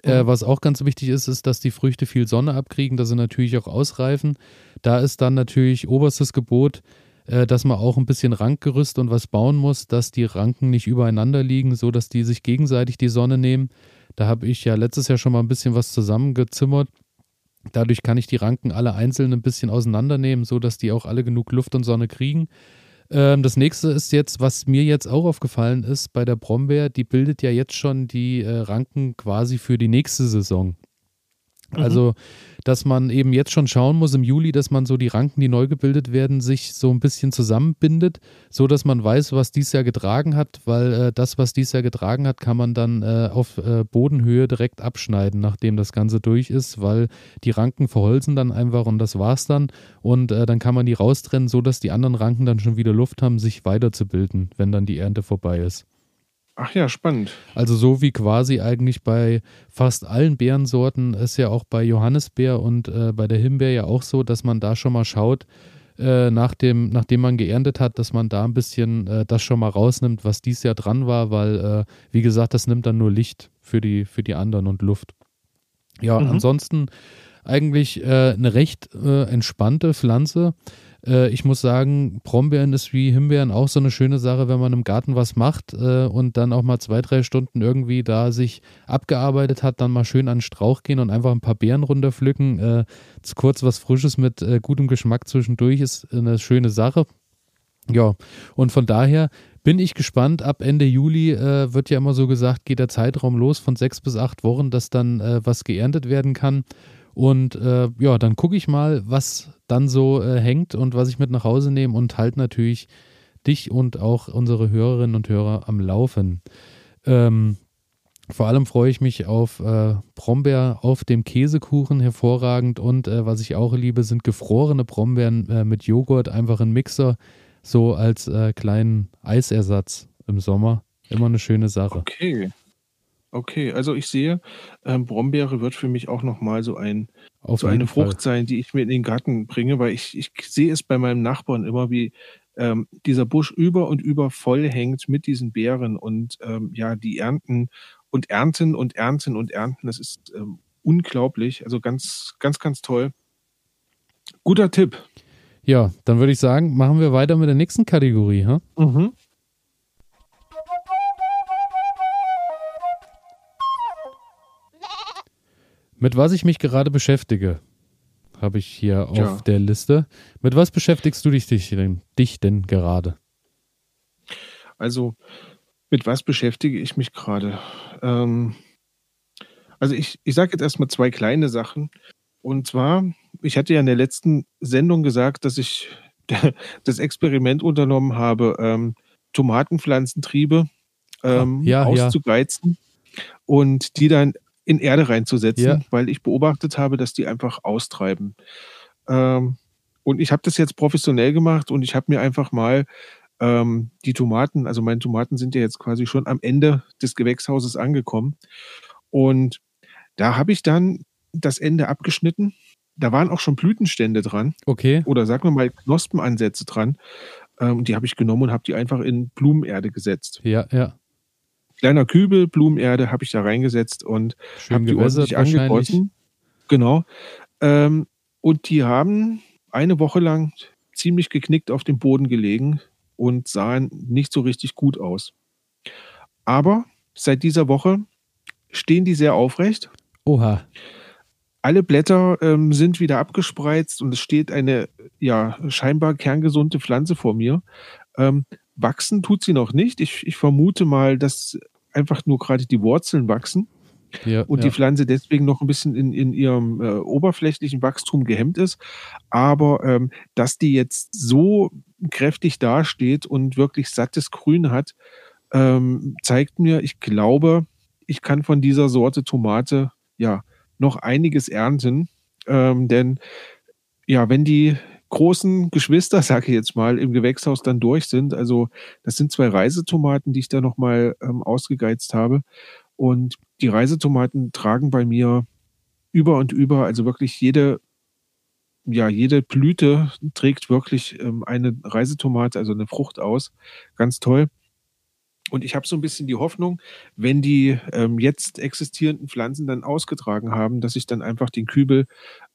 [SPEAKER 1] Äh, mhm. was auch ganz wichtig ist, ist, dass die Früchte viel Sonne abkriegen, dass sie natürlich auch ausreifen. Da ist dann natürlich oberstes Gebot, äh, dass man auch ein bisschen Rankgerüst und was bauen muss, dass die Ranken nicht übereinander liegen, so dass die sich gegenseitig die Sonne nehmen. Da habe ich ja letztes Jahr schon mal ein bisschen was zusammengezimmert. Dadurch kann ich die Ranken alle einzeln ein bisschen auseinandernehmen, so dass die auch alle genug Luft und Sonne kriegen. Ähm, das nächste ist jetzt, was mir jetzt auch aufgefallen ist bei der Brombeer, die bildet ja jetzt schon die äh, Ranken quasi für die nächste Saison. Mhm. Also dass man eben jetzt schon schauen muss im Juli, dass man so die Ranken, die neu gebildet werden, sich so ein bisschen zusammenbindet, so dass man weiß, was dies Jahr getragen hat, weil äh, das, was dies Jahr getragen hat, kann man dann äh, auf äh, Bodenhöhe direkt abschneiden, nachdem das Ganze durch ist, weil die Ranken verholzen dann einfach und das war's dann und äh, dann kann man die raustrennen, so dass die anderen Ranken dann schon wieder Luft haben, sich weiterzubilden, wenn dann die Ernte vorbei ist.
[SPEAKER 2] Ach ja, spannend.
[SPEAKER 1] Also so wie quasi eigentlich bei fast allen Beerensorten ist ja auch bei Johannisbeer und äh, bei der Himbeer ja auch so, dass man da schon mal schaut, äh, nach dem, nachdem man geerntet hat, dass man da ein bisschen äh, das schon mal rausnimmt, was dies Jahr dran war, weil, äh, wie gesagt, das nimmt dann nur Licht für die, für die anderen und Luft. Ja, mhm. ansonsten eigentlich äh, eine recht äh, entspannte Pflanze. Äh, ich muss sagen, Brombeeren ist wie Himbeeren auch so eine schöne Sache, wenn man im Garten was macht äh, und dann auch mal zwei, drei Stunden irgendwie da sich abgearbeitet hat, dann mal schön an den Strauch gehen und einfach ein paar Beeren runterpflücken. Äh, kurz was Frisches mit äh, gutem Geschmack zwischendurch ist eine schöne Sache. Ja, und von daher bin ich gespannt. Ab Ende Juli äh, wird ja immer so gesagt, geht der Zeitraum los von sechs bis acht Wochen, dass dann äh, was geerntet werden kann. Und äh, ja, dann gucke ich mal, was dann so äh, hängt und was ich mit nach Hause nehme und halt natürlich dich und auch unsere Hörerinnen und Hörer am Laufen. Ähm, vor allem freue ich mich auf äh, Brombeer auf dem Käsekuchen, hervorragend. Und äh, was ich auch liebe, sind gefrorene Brombeeren äh, mit Joghurt, einfach ein Mixer, so als äh, kleinen Eisersatz im Sommer. Immer eine schöne Sache.
[SPEAKER 2] Okay. Okay, also ich sehe, ähm, Brombeere wird für mich auch nochmal so ein
[SPEAKER 1] Auf
[SPEAKER 2] so eine
[SPEAKER 1] Fall.
[SPEAKER 2] Frucht sein, die ich mir in den Garten bringe, weil ich, ich sehe es bei meinem Nachbarn immer, wie ähm, dieser Busch über und über voll hängt mit diesen Beeren und ähm, ja, die ernten und ernten und ernten und ernten. Das ist ähm, unglaublich. Also ganz, ganz, ganz toll. Guter Tipp.
[SPEAKER 1] Ja, dann würde ich sagen, machen wir weiter mit der nächsten Kategorie. Huh? Mhm. Mit was ich mich gerade beschäftige, habe ich hier auf ja. der Liste. Mit was beschäftigst du dich, dich, denn, dich denn gerade?
[SPEAKER 2] Also, mit was beschäftige ich mich gerade? Ähm, also, ich, ich sage jetzt erstmal zwei kleine Sachen. Und zwar, ich hatte ja in der letzten Sendung gesagt, dass ich *laughs* das Experiment unternommen habe, ähm, Tomatenpflanzentriebe ähm, ja, auszugeizen ja. und die dann in Erde reinzusetzen, ja. weil ich beobachtet habe, dass die einfach austreiben. Ähm, und ich habe das jetzt professionell gemacht und ich habe mir einfach mal ähm, die Tomaten, also meine Tomaten sind ja jetzt quasi schon am Ende des Gewächshauses angekommen. Und da habe ich dann das Ende abgeschnitten. Da waren auch schon Blütenstände dran.
[SPEAKER 1] Okay.
[SPEAKER 2] Oder sagen wir mal Knospenansätze dran. Ähm, die habe ich genommen und habe die einfach in Blumenerde gesetzt.
[SPEAKER 1] Ja, ja
[SPEAKER 2] kleiner Kübel, Blumenerde habe ich da reingesetzt und habe die ordentlich angegossen. Genau. Ähm, und die haben eine Woche lang ziemlich geknickt auf dem Boden gelegen und sahen nicht so richtig gut aus. Aber seit dieser Woche stehen die sehr aufrecht.
[SPEAKER 1] Oha.
[SPEAKER 2] Alle Blätter ähm, sind wieder abgespreizt und es steht eine ja scheinbar kerngesunde Pflanze vor mir. Ähm, Wachsen tut sie noch nicht. Ich, ich vermute mal, dass einfach nur gerade die Wurzeln wachsen ja, und ja. die Pflanze deswegen noch ein bisschen in, in ihrem äh, oberflächlichen Wachstum gehemmt ist. Aber ähm, dass die jetzt so kräftig dasteht und wirklich sattes Grün hat, ähm, zeigt mir, ich glaube, ich kann von dieser Sorte Tomate ja noch einiges ernten. Ähm, denn ja, wenn die großen Geschwister, sage ich jetzt mal, im Gewächshaus dann durch sind. Also das sind zwei Reisetomaten, die ich da nochmal ähm, ausgegeizt habe. Und die Reisetomaten tragen bei mir über und über, also wirklich jede, ja, jede Blüte trägt wirklich ähm, eine Reisetomate, also eine Frucht aus. Ganz toll. Und ich habe so ein bisschen die Hoffnung, wenn die ähm, jetzt existierenden Pflanzen dann ausgetragen haben, dass ich dann einfach den Kübel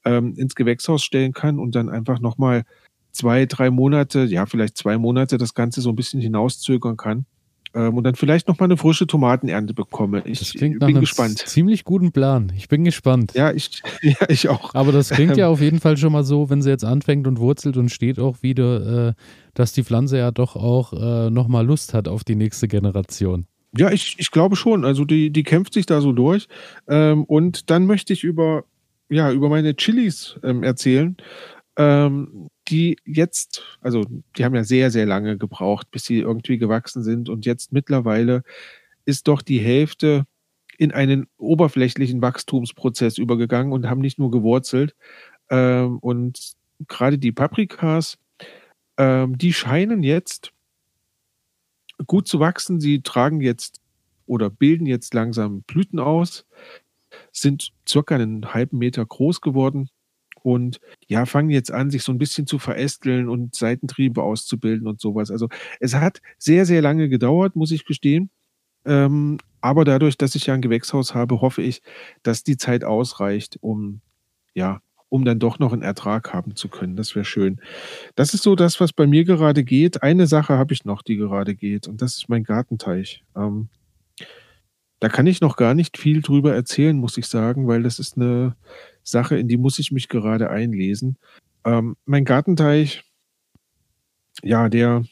[SPEAKER 2] ähm, ins Gewächshaus stellen kann und dann einfach nochmal zwei, drei Monate, ja, vielleicht zwei Monate das Ganze so ein bisschen hinauszögern kann ähm, und dann vielleicht nochmal eine frische Tomatenernte bekomme. Ich
[SPEAKER 1] das klingt bin nach gespannt. Ziemlich guten Plan. Ich bin gespannt.
[SPEAKER 2] Ja, ich, *laughs* ja, ich auch.
[SPEAKER 1] Aber das klingt ja auf jeden Fall schon mal so, wenn sie jetzt anfängt und wurzelt und steht auch wieder, äh, dass die Pflanze ja doch auch äh, nochmal Lust hat auf die nächste Generation.
[SPEAKER 2] Ja, ich, ich glaube schon. Also die, die kämpft sich da so durch. Ähm, und dann möchte ich über, ja, über meine Chilis ähm, erzählen. Ähm, die jetzt, also die haben ja sehr, sehr lange gebraucht, bis sie irgendwie gewachsen sind und jetzt mittlerweile ist doch die Hälfte in einen oberflächlichen Wachstumsprozess übergegangen und haben nicht nur gewurzelt. Ähm, und gerade die Paprikas, ähm, die scheinen jetzt gut zu wachsen. Sie tragen jetzt oder bilden jetzt langsam Blüten aus, sind circa einen halben Meter groß geworden und ja, fangen jetzt an, sich so ein bisschen zu verästeln und Seitentriebe auszubilden und sowas. Also es hat sehr, sehr lange gedauert, muss ich gestehen. Ähm, aber dadurch, dass ich ja ein Gewächshaus habe, hoffe ich, dass die Zeit ausreicht, um ja, um dann doch noch einen Ertrag haben zu können. Das wäre schön. Das ist so das, was bei mir gerade geht. Eine Sache habe ich noch, die gerade geht, und das ist mein Gartenteich. Ähm, da kann ich noch gar nicht viel drüber erzählen, muss ich sagen, weil das ist eine Sache, in die muss ich mich gerade einlesen. Ähm, mein Gartenteich, ja, der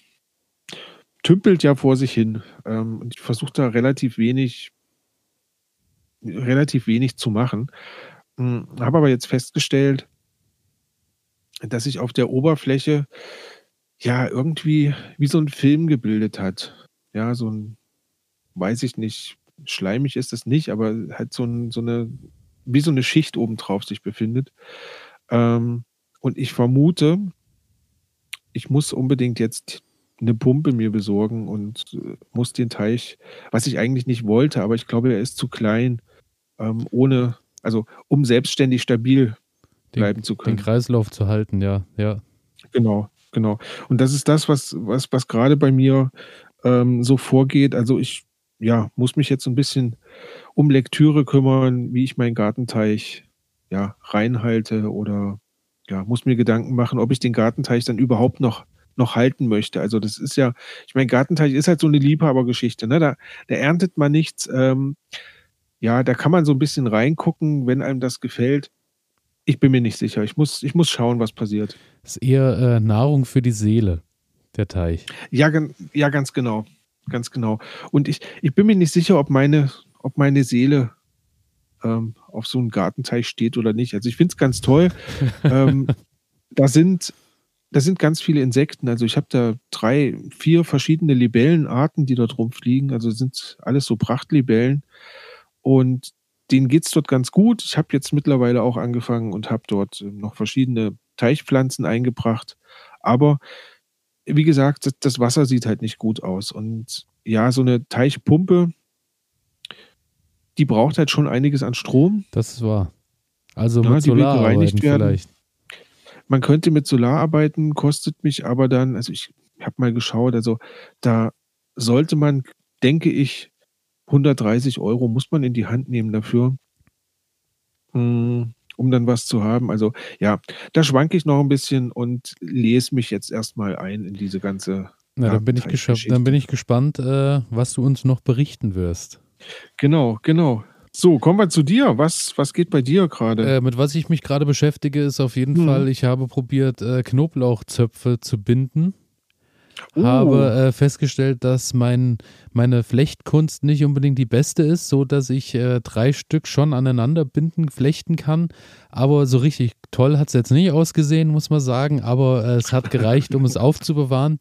[SPEAKER 2] tümpelt ja vor sich hin. Ähm, ich versuche da relativ wenig, relativ wenig zu machen. Hm, Habe aber jetzt festgestellt, dass sich auf der Oberfläche ja irgendwie wie so ein Film gebildet hat. Ja, so ein, weiß ich nicht, schleimig ist es nicht, aber halt so, ein, so eine wie so eine Schicht obendrauf sich befindet. Ähm, und ich vermute, ich muss unbedingt jetzt eine Pumpe mir besorgen und äh, muss den Teich, was ich eigentlich nicht wollte, aber ich glaube, er ist zu klein, ähm, ohne, also um selbstständig stabil bleiben
[SPEAKER 1] den,
[SPEAKER 2] zu können.
[SPEAKER 1] Den Kreislauf zu halten, ja, ja.
[SPEAKER 2] Genau. genau. Und das ist das, was was was grade bei mir, ähm, so vorgeht. Also, ich, ja, muss mich jetzt so 'n bisschen um Lektüre kümmern, wie ich meinen Gartenteich, ja, reinhalte oder, ja, muss mir Gedanken machen, ob ich den Gartenteich dann überhaupt noch noch halten möchte. Also, das ist ja ich meine, Gartenteich ist halt so 'ne Liebhabergeschichte, ne? Da da erntet man nichts, ähm, ja, da kann man so 'n bisschen reingucken, wenn einem das gefällt. Ich bin mir nicht sicher. Ich muss ich muss schauen, was passiert.
[SPEAKER 1] Ist eher, äh, Nahrung für die Seele, der Teich.
[SPEAKER 2] Ja, ja, ganz genau. Ganz genau. Und ich ich bin mir nicht sicher, ob meine ob meine Seele, ähm, auf so 'n Gartenteich steht oder nicht. Also, ich finde es ganz toll. *laughs* Ähm, da sind da sind ganz viele Insekten. Also, ich habe da 3, 4 verschiedene Libellenarten, die dort rumfliegen. Also, sind alles so Prachtlibellen und denen geht's dort ganz gut. Ich habe jetzt mittlerweile auch angefangen und habe dort noch verschiedene Teichpflanzen eingebracht. Aber wie gesagt, das Wasser sieht halt nicht gut aus. Und ja, so 'ne Teichpumpe die braucht halt schon einiges an Strom.
[SPEAKER 1] Das ist wahr. Also, mit
[SPEAKER 2] die will
[SPEAKER 1] Solar
[SPEAKER 2] gereinigt werden.
[SPEAKER 1] vielleicht.
[SPEAKER 2] Man könnte mit Solar arbeiten, kostet mich aber dann also, ich habe mal geschaut, also, da sollte man, denke ich 130 € muss man in die Hand nehmen dafür hm, um dann was zu haben. Also, ja, da schwanke ich noch 'n bisschen und lese mich jetzt erst mal ein in diese ganze
[SPEAKER 1] Na, dann bin ich dann bin ich gespannt, äh, was du uns noch berichten wirst.
[SPEAKER 2] Genau, genau. So, kommen wir zu dir. Was was geht bei dir grade?
[SPEAKER 1] Äh, mit was ich mich grade beschäftige, ist auf jeden
[SPEAKER 2] Mhm.
[SPEAKER 1] Fall ich habe probiert, äh, Knoblauchzöpfe zu binden.
[SPEAKER 2] Oh.
[SPEAKER 1] Habe, äh, festgestellt, dass mein meine Flechtkunst nicht unbedingt die beste ist, sodass ich, äh, 3 Stück schon aneinander binden flechten kann. Aber so richtig toll hat's jetzt nicht ausgesehen, muss man sagen, aber, äh, es hat gereicht, um es *laughs* aufzubewahren.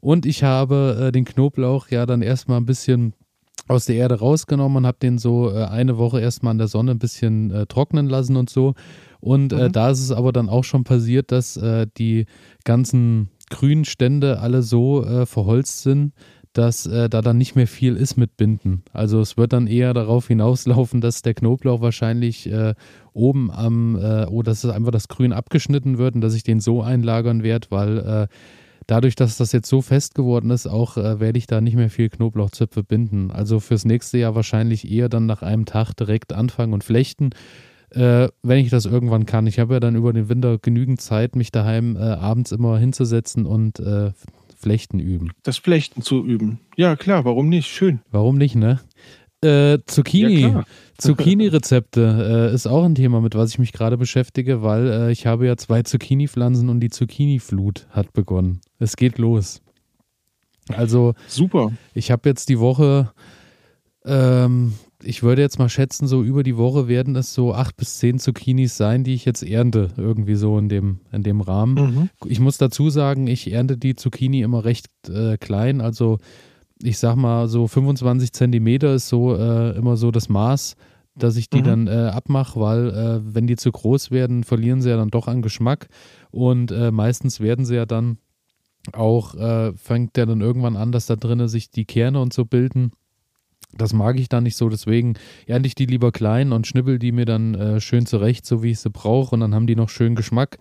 [SPEAKER 1] Und ich habe, äh, den Knoblauch ja dann erst mal 'n bisschen aus der Erde rausgenommen und habe den so, äh, eine Woche erst mal in der Sonne 'n bisschen, äh, trocknen lassen und so. Und,
[SPEAKER 2] Mhm.
[SPEAKER 1] da ist es aber dann auch schon passiert, dass, die ganzen grünen Stände alle so, äh, verholzt sind, dass, äh, da dann nicht mehr viel ist mit Binden. Also, es wird dann eher darauf hinauslaufen, dass der Knoblauch wahrscheinlich, äh, oben am äh, oh, dass es einfach das Grün abgeschnitten wird und dass ich den so einlagern werde, weil, äh, dadurch, dass das jetzt so fest geworden ist, auch, äh, werde ich da nicht mehr viel Knoblauchzöpfe binden. Also, fürs nächste Jahr wahrscheinlich eher dann nach einem Tag direkt anfangen und flechten, äh, wenn ich das irgendwann kann. Ich habe ja dann über den Winter genügend Zeit, mich daheim, äh, abends immer hinzusetzen und, äh, Flechten üben.
[SPEAKER 2] Das Flechten zu üben. Ja klar, warum nicht? Schön.
[SPEAKER 1] Warum nicht, ne? Äh,
[SPEAKER 2] Ja,
[SPEAKER 1] Zucchini.
[SPEAKER 2] klar.
[SPEAKER 1] Zucchini-Rezepte, äh, ist auch 'n Thema, mit was ich mich grade beschäftige, weil, äh, ich habe ja 2 Zucchini-Pflanzen und die Zucchini-Flut hat begonnen. Es geht los. Also,
[SPEAKER 2] Super.
[SPEAKER 1] ich habe jetzt die Woche ähm, ich würde jetzt mal schätzen, so über die Woche werden es so 8 bis 10 Zucchinis sein, die ich jetzt ernte, irgendwie so in dem in dem Rahmen.
[SPEAKER 2] Mhm.
[SPEAKER 1] Ich muss dazu sagen, ich ernte die Zucchini immer recht, äh, klein. Also, ich sage mal, so 25 Zentimeter ist so, äh, immer so das Maß, dass ich die
[SPEAKER 2] Mhm.
[SPEAKER 1] dann, äh, abmache, weil, äh, wenn die zu groß werden, verlieren sie ja dann doch an Geschmack. Und, äh, meistens werden sie ja dann auch äh, fängt ja dann irgendwann an, dass da drinnen sich die Kerne und so bilden. Das mag ich dann nicht so, deswegen ernte ich die lieber klein und schnibbele die mir dann, äh, schön zurecht, so wie ich sie brauche und dann haben die noch schön Geschmack.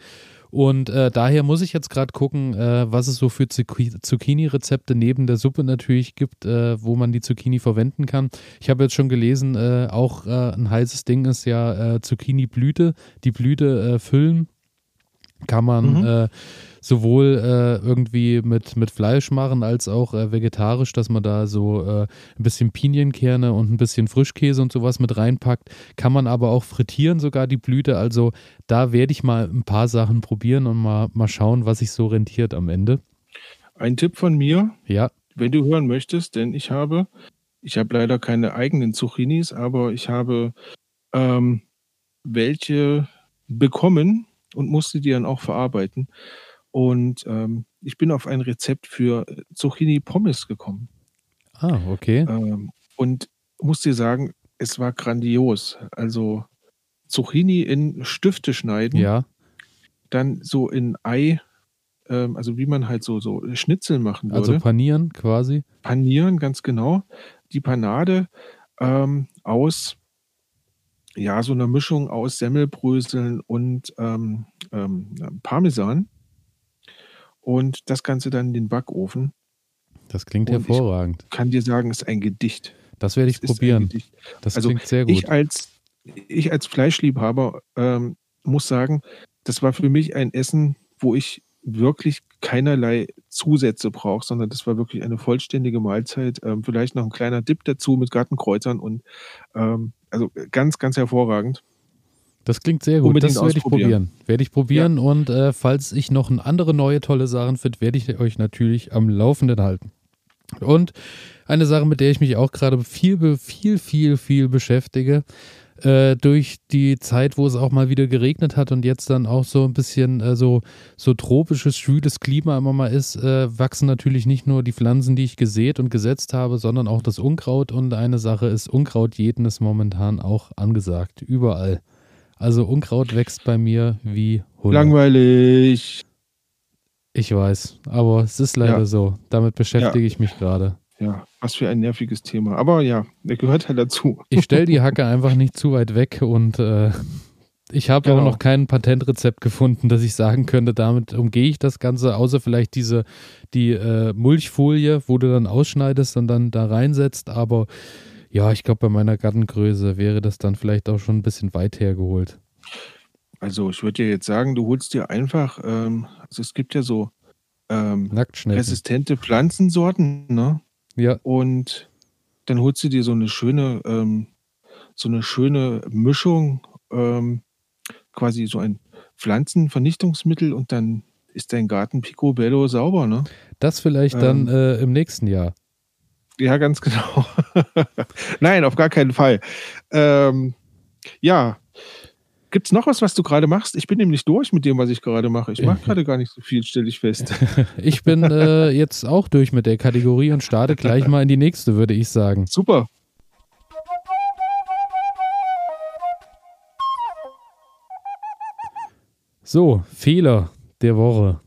[SPEAKER 1] Und, äh, daher muss ich jetzt grad gucken, äh, was es so für Zucchi Zucchini-Rezepte neben der Suppe natürlich gibt, äh, wo man die Zucchini verwenden kann. Ich habe jetzt schon gelesen, äh, auch, äh, 'n heißes Ding ist ja, äh, Zucchini-Blüte. Die Blüte, füllen kann man,
[SPEAKER 2] Mhm.
[SPEAKER 1] Sowohl, äh, irgendwie mit mit Fleisch machen als auch, äh, vegetarisch, dass man da so, äh, 'n bisschen Pinienkerne und 'n bisschen Frischkäse und so was mit reinpackt. Kann man aber auch frittieren sogar die Blüte. Also, da werde ich mal 'n paar Sachen probieren und mal mal schauen, was sich so rentiert am Ende.
[SPEAKER 2] Ein Tipp von mir,
[SPEAKER 1] Ja.
[SPEAKER 2] wenn du hören möchtest, denn ich habe ich habe leider keine eigenen Zucchinis, aber ich habe, ähm, welche bekommen und musste die dann auch verarbeiten. Und, ähm, ich bin auf ein Rezept für, äh, Zucchini-Pommes gekommen.
[SPEAKER 1] Ah, okay.
[SPEAKER 2] Ähm, und muss dir sagen, es war grandios. Also, Zucchini in Stifte schneiden.
[SPEAKER 1] Ja.
[SPEAKER 2] Dann so in Ei ähm, also, wie man halt so so Schnitzel machen würde.
[SPEAKER 1] Also, panieren quasi?
[SPEAKER 2] Panieren, ganz genau. Die Panade, ähm, aus ja, so 'ner Mischung aus Semmelbröseln und, ähm, ähm, Parmesan. Und das Ganze dann in den Backofen.
[SPEAKER 1] Das klingt und hervorragend.
[SPEAKER 2] Ich kann dir sagen, es ist ein Gedicht.
[SPEAKER 1] Das werde ich das probieren. Das also klingt sehr gut.
[SPEAKER 2] Ich als, ich als Fleischliebhaber ähm, muss sagen, das war für mich ein Essen, wo ich wirklich keinerlei Zusätze brauche, sondern das war wirklich eine vollständige Mahlzeit. Ähm, vielleicht noch ein kleiner Dip dazu mit Gartenkreuzern und ähm, also ganz, ganz hervorragend.
[SPEAKER 1] Das klingt sehr gut. Unbedingt das werde ich probieren. Werde ich probieren ja. und äh, falls ich noch andere neue tolle Sachen finde, werde ich euch natürlich am Laufenden halten. Und eine Sache, mit der ich mich auch gerade viel, viel, viel, viel beschäftige, äh, durch die Zeit, wo es auch mal wieder geregnet hat und jetzt dann auch so ein bisschen äh, so, so tropisches, schwüles Klima immer mal ist, äh, wachsen natürlich nicht nur die Pflanzen, die ich gesät und gesetzt habe, sondern auch das Unkraut. Und eine Sache ist, Unkraut jeden ist momentan auch angesagt, überall. Also Unkraut wächst bei mir wie
[SPEAKER 2] Hunde. Langweilig.
[SPEAKER 1] Ich weiß, aber es ist leider ja. so. Damit beschäftige ja. ich mich gerade.
[SPEAKER 2] Ja, was für ein nerviges Thema. Aber ja, der gehört halt dazu. *laughs*
[SPEAKER 1] Ich stelle die Hacke einfach nicht zu weit weg und äh, ich habe genau. auch noch kein Patentrezept gefunden, dass ich sagen könnte, damit umgehe ich das Ganze, außer vielleicht diese, die äh, Mulchfolie, wo du dann ausschneidest und dann da reinsetzt. Aber ja, ich glaube, bei meiner Gartengröße wäre das dann vielleicht auch schon ein bisschen weit hergeholt.
[SPEAKER 2] Also ich würde dir jetzt sagen, du holst dir einfach, ähm, also es gibt ja so ähm, resistente Pflanzensorten, ne?
[SPEAKER 1] Ja.
[SPEAKER 2] Und dann holst du dir so eine schöne, ähm, so eine schöne Mischung, ähm, quasi so ein Pflanzenvernichtungsmittel und dann ist dein Garten picobello sauber, ne?
[SPEAKER 1] Das vielleicht dann ähm. äh, im nächsten Jahr.
[SPEAKER 2] Ja, ganz *laughs* genau. Nein, auf gar keinen Fall. Ähm, ja, Gibt es noch was, was du gerade machst? Ich bin nämlich durch mit dem, was ich gerade mache. Ich mache gerade gar nicht so viel, stelle ich fest. *laughs*
[SPEAKER 1] ich bin äh, jetzt auch durch mit der Kategorie und starte gleich mal in die nächste, würde ich sagen.
[SPEAKER 2] Super.
[SPEAKER 1] So, Fehler der Woche.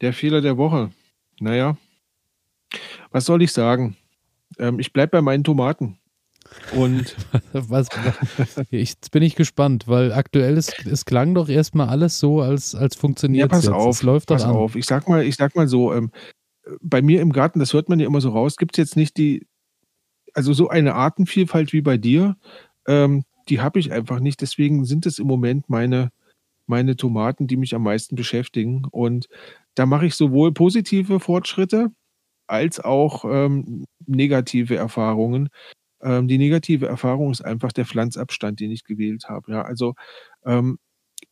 [SPEAKER 2] Der Fehler der Woche. Naja, was soll ich sagen? Ähm, ich bleibe bei meinen Tomaten. Und *laughs*
[SPEAKER 1] was, jetzt bin ich gespannt, weil aktuell ist, es klang doch erstmal alles so, als, als funktioniert
[SPEAKER 2] ja, pass jetzt. auf, es läuft pass auf. Ich sag mal, ich sag mal so, ähm, bei mir im Garten, das hört man ja immer so raus, gibt es jetzt nicht die, also so eine Artenvielfalt wie bei dir, ähm, die habe ich einfach nicht. Deswegen sind es im Moment meine, meine Tomaten, die mich am meisten beschäftigen. Und da mache ich sowohl positive Fortschritte als auch ähm, negative Erfahrungen. Ähm, die negative Erfahrung ist einfach der Pflanzabstand, den ich gewählt habe. Ja, also ähm,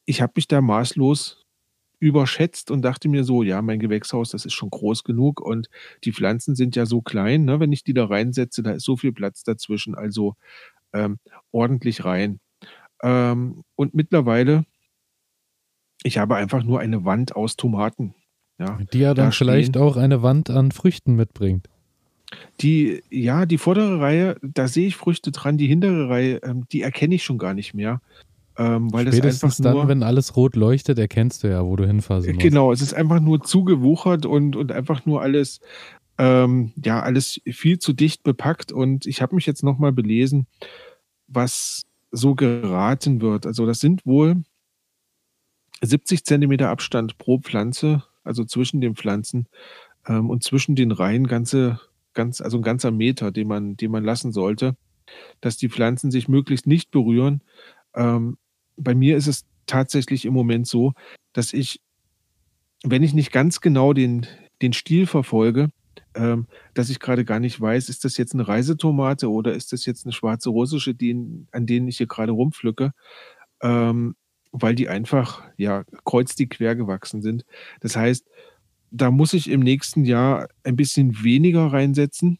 [SPEAKER 2] ich habe mich da maßlos überschätzt und dachte mir so, ja, mein Gewächshaus, das ist schon groß genug und die Pflanzen sind ja so klein, ne, wenn ich die da reinsetze, da ist so viel Platz dazwischen, also ähm, ordentlich rein. Ähm, und mittlerweile, ich habe einfach nur eine Wand aus Tomaten. Ja,
[SPEAKER 1] die ja dann da vielleicht stehen. auch eine Wand an Früchten mitbringt.
[SPEAKER 2] Die, ja, die vordere Reihe, da sehe ich Früchte dran. Die hintere Reihe, ähm, die erkenne ich schon gar nicht mehr. Ähm, weil
[SPEAKER 1] Spätestens das einfach nur, dann, wenn alles rot leuchtet, erkennst du ja, wo du hinfahren musst.
[SPEAKER 2] Genau, es ist einfach nur zugewuchert und, und einfach nur alles, ähm, ja, alles viel zu dicht bepackt. Und ich habe mich jetzt nochmal belesen, was so geraten wird. Also das sind wohl 70 Zentimeter Abstand pro Pflanze, also zwischen den Pflanzen ähm, und zwischen den Reihen ganze ganz, also ein ganzer Meter, den man, den man lassen sollte, dass die Pflanzen sich möglichst nicht berühren. Ähm, bei mir ist es tatsächlich im Moment so, dass ich, wenn ich nicht ganz genau den, den Stil verfolge, ähm, dass ich gerade gar nicht weiß, ist das jetzt eine Reisetomate oder ist das jetzt eine schwarze russische, die, an denen ich hier gerade rumpflücke, ähm, weil die einfach ja kreuz die quer gewachsen sind. Das heißt, da muss ich im nächsten Jahr ein bisschen weniger reinsetzen.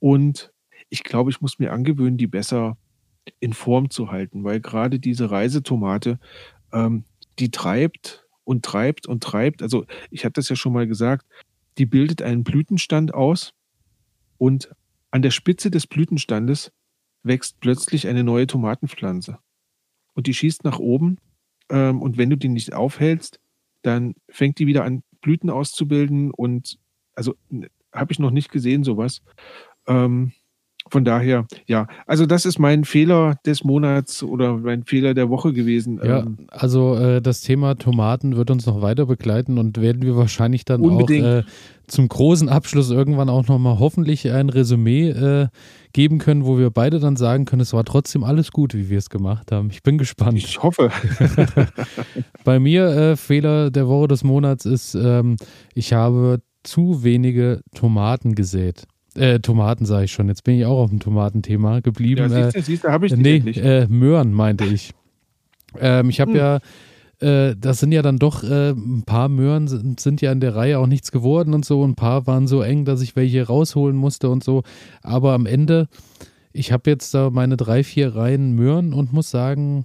[SPEAKER 2] Und ich glaube, ich muss mir angewöhnen, die besser in Form zu halten, weil gerade diese Reisetomate, ähm, die treibt und treibt und treibt. Also ich hatte das ja schon mal gesagt, die bildet einen Blütenstand aus und an der Spitze des Blütenstandes wächst plötzlich eine neue Tomatenpflanze. Und die schießt nach oben ähm, und wenn du die nicht aufhältst, dann fängt die wieder an Blüten auszubilden und also habe ich noch nicht gesehen, sowas. Ähm, von daher, ja, also das ist mein Fehler des Monats oder mein Fehler der Woche gewesen.
[SPEAKER 1] Ja, ähm, also äh, das Thema Tomaten wird uns noch weiter begleiten und werden wir wahrscheinlich dann unbedingt. auch äh, zum großen Abschluss irgendwann auch nochmal hoffentlich ein Resümee äh, geben können, wo wir beide dann sagen können, es war trotzdem alles gut, wie wir es gemacht haben. Ich bin gespannt.
[SPEAKER 2] Ich hoffe. *laughs* *laughs*
[SPEAKER 1] Bei mir äh, Fehler der Woche des Monats ist, ähm, ich habe zu wenige Tomaten gesät. Äh, Tomaten sage ich schon. Jetzt bin ich auch auf dem Tomatenthema geblieben. Ja,
[SPEAKER 2] siehst du, siehst du habe ich
[SPEAKER 1] nee, äh, Möhren meinte ich. Ähm, ich habe hm. ja, äh, das sind ja dann doch äh, ein paar Möhren sind, sind, ja in der Reihe auch nichts geworden und so. Ein paar waren so eng, dass ich welche rausholen musste und so. Aber am Ende, ich habe jetzt da meine drei, vier Reihen Möhren und muss sagen,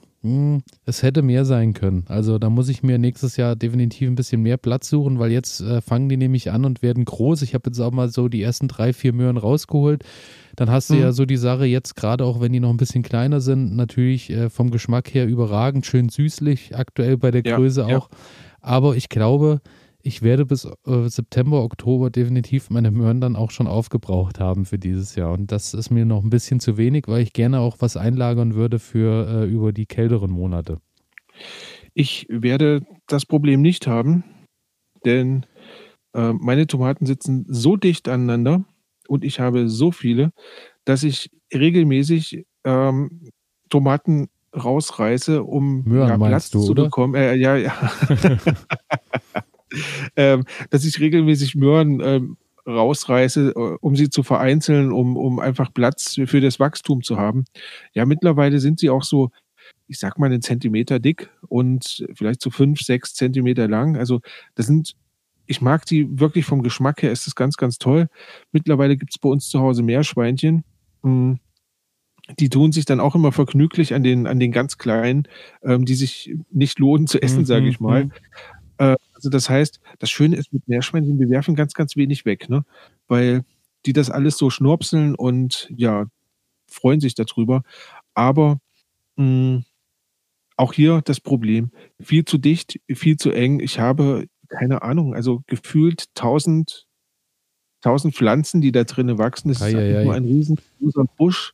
[SPEAKER 1] es hätte mehr sein können. Also da muss ich mir nächstes Jahr definitiv ein bisschen mehr Platz suchen, weil jetzt äh, fangen die nämlich an und werden groß. Ich habe jetzt auch mal so die ersten drei, vier Möhren rausgeholt. Dann hast du mhm. ja so die Sache jetzt, gerade auch wenn die noch ein bisschen kleiner sind, natürlich äh, vom Geschmack her überragend, schön süßlich, aktuell bei der ja, Größe auch. Ja. Aber ich glaube, ich werde bis äh, September, Oktober definitiv meine Möhren dann auch schon aufgebraucht haben für dieses Jahr. Und das ist mir noch ein bisschen zu wenig, weil ich gerne auch was einlagern würde für äh, über die kälteren Monate.
[SPEAKER 2] Ich werde das Problem nicht haben, denn äh, meine Tomaten sitzen so dicht aneinander und ich habe so viele, dass ich regelmäßig ähm, Tomaten rausreiße, um
[SPEAKER 1] Möhren, ja, Platz du, zu
[SPEAKER 2] bekommen. Äh, ja, ja. *laughs* *laughs* *laughs* *laughs* ähm, dass ich regelmäßig Möhren ähm, rausreiße, äh, um sie zu vereinzeln, um, um einfach Platz für das Wachstum zu haben. Ja, mittlerweile sind sie auch so, ich sag mal, einen Zentimeter dick und vielleicht so fünf, sechs Zentimeter lang. Also das sind, ich mag die wirklich vom Geschmack her, ist das ganz, ganz toll. Mittlerweile gibt es bei uns zu Hause Meerschweinchen. Hm, die tun sich dann auch immer vergnüglich an den, an den ganz kleinen, ähm, die sich nicht lohnen zu essen, mhm, sage ich mal. Mhm. Äh, also das heißt, das Schöne ist mit Meerschweinchen, wir werfen ganz, ganz wenig weg, ne? Weil die das alles so schnurpseln und ja, freuen sich darüber. Aber mh, hm, auch hier das Problem, viel zu dicht, viel zu eng. Ich habe keine Ahnung, also gefühlt tausend, tausend Pflanzen, die da drinnen wachsen. Das ist nur ein riesengroßer Busch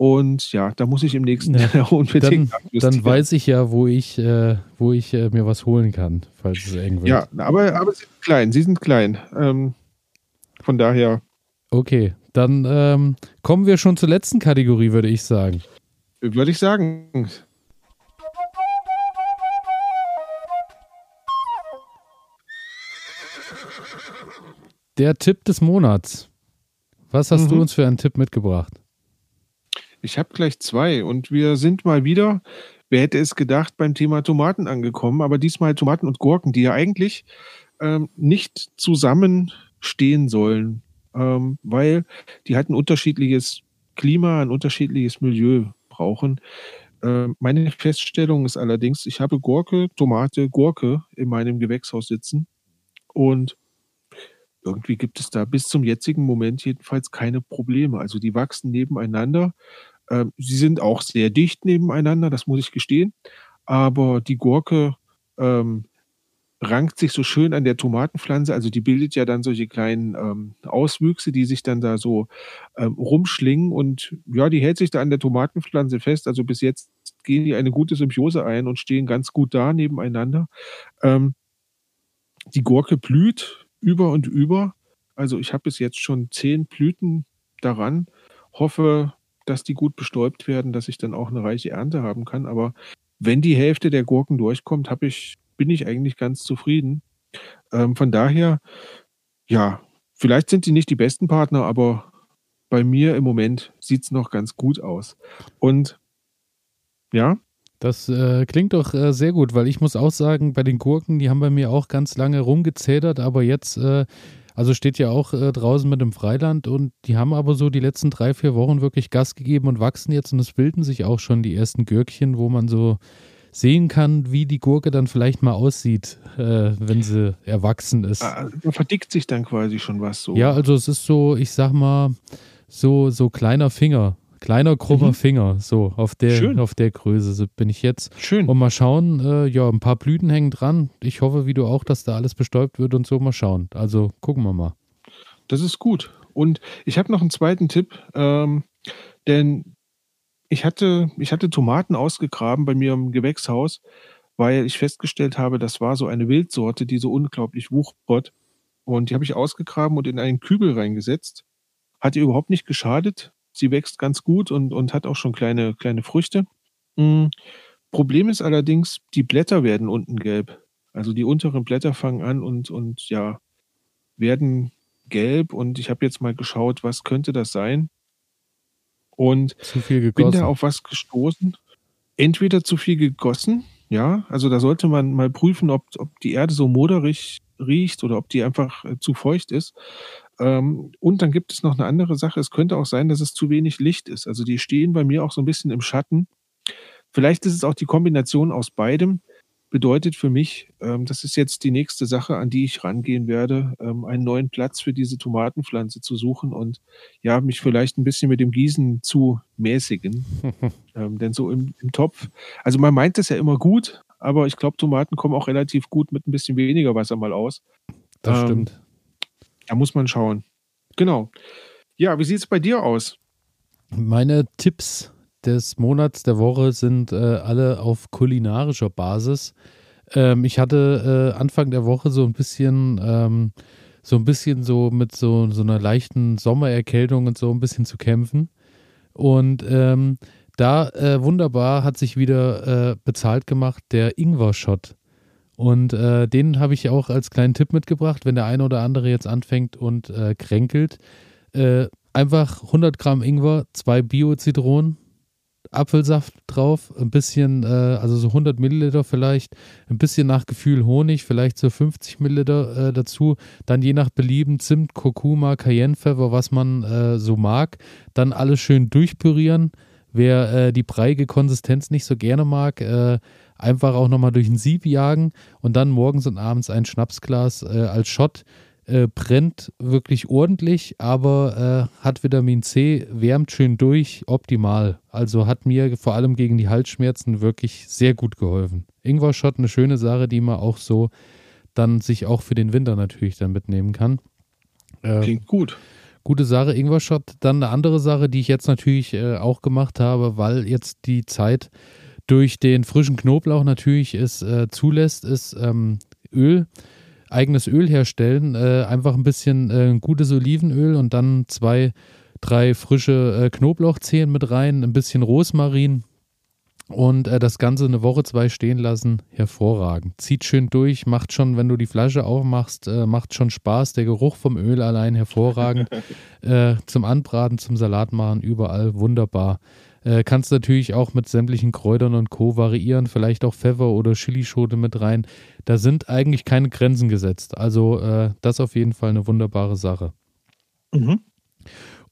[SPEAKER 2] und ja, da muss ich im nächsten ja, Jahr *laughs*
[SPEAKER 1] unbedingt Dann, dann weiß ich ja, wo ich, äh, wo ich äh, mir was holen kann, falls es eng wird.
[SPEAKER 2] Ja, aber, aber sie sind klein, sie sind klein. Ähm, von daher.
[SPEAKER 1] Okay, dann ähm, kommen wir schon zur letzten Kategorie, würde ich sagen.
[SPEAKER 2] Würde ich sagen.
[SPEAKER 1] Der Tipp des Monats. Was hast mhm. du uns für einen Tipp mitgebracht?
[SPEAKER 2] Ich habe gleich zwei und wir sind mal wieder, wer hätte es gedacht, beim Thema Tomaten angekommen, aber diesmal Tomaten und Gurken, die ja eigentlich ähm, nicht zusammenstehen sollen, ähm, weil die halt ein unterschiedliches Klima, ein unterschiedliches Milieu brauchen. Ähm, meine Feststellung ist allerdings, ich habe Gurke, Tomate, Gurke in meinem Gewächshaus sitzen und irgendwie gibt es da bis zum jetzigen Moment jedenfalls keine Probleme. Also die wachsen nebeneinander ähm, sie sind auch sehr dicht nebeneinander, das muss ich gestehen. Aber die Gurke ähm, rankt sich so schön an der Tomatenpflanze. Also die bildet ja dann solche kleinen ähm, Auswüchse, die sich dann da so ähm, rumschlingen. Und ja, die hält sich da an der Tomatenpflanze fest. Also bis jetzt gehen die eine gute Symbiose ein und stehen ganz gut da nebeneinander. Ähm, die Gurke blüht über und über. Also ich habe bis jetzt schon zehn Blüten daran. Hoffe, dass die gut bestäubt werden, dass ich dann auch eine reiche Ernte haben kann. Aber wenn die Hälfte der Gurken durchkommt, ich, bin ich eigentlich ganz zufrieden. Ähm, von daher, ja, vielleicht sind die nicht die besten Partner, aber bei mir im Moment sieht es noch ganz gut aus. Und ja.
[SPEAKER 1] Das äh, klingt doch äh, sehr gut, weil ich muss auch sagen, bei den Gurken, die haben bei mir auch ganz lange rumgezädert, aber jetzt äh, also steht ja auch äh, draußen mit dem Freiland und die haben aber so die letzten drei, vier Wochen wirklich Gas gegeben und wachsen jetzt und es bilden sich auch schon die ersten Gürkchen, wo man so sehen kann, wie die Gurke dann vielleicht mal aussieht, äh, wenn sie erwachsen ist.
[SPEAKER 2] Ah, da verdickt sich dann quasi schon was so.
[SPEAKER 1] Ja, also es ist so, ich sag mal, so, so kleiner Finger. Kleiner, krummer mhm. Finger, so auf der, Schön. auf der Größe bin ich jetzt.
[SPEAKER 2] Schön.
[SPEAKER 1] Und mal schauen, äh, ja, ein paar Blüten hängen dran. Ich hoffe, wie du auch, dass da alles bestäubt wird und so mal schauen. Also gucken wir mal.
[SPEAKER 2] Das ist gut. Und ich habe noch einen zweiten Tipp. Ähm, Denn ich hatte ich hatte Tomaten ausgegraben bei mir im Gewächshaus, weil ich festgestellt habe, das war so eine Wildsorte, die so unglaublich wuchert. Und die habe ich ausgegraben und in einen Kübel reingesetzt. Hat ihr überhaupt nicht geschadet. Sie wächst ganz gut und und hat auch schon kleine kleine Früchte. Hm, Problem ist allerdings, die Blätter werden unten gelb. Also, die unteren Blätter fangen an und und ja, werden gelb und ich habe jetzt mal geschaut, was könnte das sein? Und
[SPEAKER 1] Zu viel
[SPEAKER 2] bin da auf was gestoßen. Entweder zu viel gegossen, ja, also da sollte man mal prüfen, ob ob die Erde so moderig riecht oder ob die einfach, äh, zu feucht ist. Ähm, und dann gibt es noch 'ne andere Sache. Es könnte auch sein, dass es zu wenig Licht ist. Also, die stehen bei mir auch so 'n bisschen im Schatten. Vielleicht ist es auch die Kombination aus beidem. Bedeutet für mich, ähm, das ist jetzt die nächste Sache, an die ich rangehen werde, ähm, einen neuen Platz für diese Tomatenpflanze zu suchen und, ja, mich vielleicht 'n bisschen mit dem Gießen zu mäßigen. *laughs* Denn so im im Topf also, man meint es ja immer gut, aber ich glaube, Tomaten kommen auch relativ gut mit 'n bisschen weniger Wasser mal aus.
[SPEAKER 1] Das stimmt.
[SPEAKER 2] Da muss man schauen. Genau. Ja, wie sieht's bei dir aus?
[SPEAKER 1] Meine Tipps des Monats, der Woche sind, äh, alle auf kulinarischer Basis. Ähm, ich hatte, äh, Anfang der Woche so 'n bisschen ähm, so 'n bisschen so mit so so 'ner leichten Sommererkältung und so 'n bisschen zu kämpfen. Und, ähm, da, äh, wunderbar hat sich wieder, äh, bezahlt gemacht der Ingwer-Shot. Und, äh, den habe ich auch als kleinen Tipp mitgebracht, wenn der eine oder andere jetzt anfängt und, äh, kränkelt. Äh, einfach 100 Gramm Ingwer, 2 Bio-Zitronen, Apfelsaft drauf, 'n bisschen, äh also so 100 Milliliter vielleicht, 'n bisschen nach Gefühl Honig, vielleicht so 50 Milliliter, äh, dazu. Dann je nach Belieben Zimt, Kurkuma, Cayennepfeffer, was man, äh, so mag. Dann alles schön durchpürieren. Wer, die breiige Konsistenz nicht so gerne mag, einfach auch noch mal durch 'n Sieb jagen und dann morgens und abends ein Schnapsglas, äh, als Shot. Äh, brennt wirklich ordentlich, aber, äh, hat Vitamin C, wärmt schön durch, optimal. Also, hat mir vor allem gegen die Halsschmerzen wirklich sehr gut geholfen. Ingwer-Shot 'ne schöne Sache, die man auch so dann sich auch für den Winter natürlich dann mitnehmen kann. Äh,
[SPEAKER 2] Klingt gut.
[SPEAKER 1] gute Sache, Ingwer-Shot. Dann 'ne andere Sache, die ich jetzt natürlich, äh, auch gemacht habe, weil jetzt die Zeit durch den frischen Knoblauch natürlich es, äh, zulässt, ist, ähm, Öl eigenes Öl herstellen. Äh, einfach 'n bisschen, äh, gutes Olivenöl und dann 2, 3 frische, äh, Knoblauchzehen mit rein, 'n bisschen Rosmarin und, äh, das Ganze 'ne Woche, 2 stehen lassen. Hervorragend. Zieht schön durch, macht schon wenn du die Flasche aufmachst, äh, macht schon Spaß. Der Geruch vom Öl allein hervorragend. *laughs* Zum Anbraten, zum Salat machen, überall wunderbar. Äh, kannst natürlich auch mit sämtlichen Kräutern und Co. variieren, vielleicht auch Pfeffer oder Chilischote mit rein. Da sind eigentlich keine Grenzen gesetzt. Also, äh, das auf jeden Fall 'ne wunderbare Sache.
[SPEAKER 2] Mhm.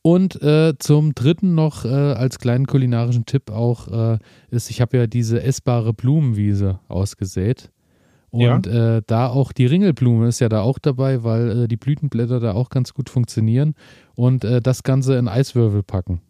[SPEAKER 1] Und, äh, zum Dritten noch, äh, als kleinen kulinarischen Tipp auch, äh, ist ich habe ja diese essbare Blumenwiese ausgesät.
[SPEAKER 2] Ja.
[SPEAKER 1] Und, äh, da auch die Ringelblume ist ja da auch dabei, weil, äh, die Blütenblätter da auch ganz gut funktionieren und, äh, das Ganze in Eiswürfel packen.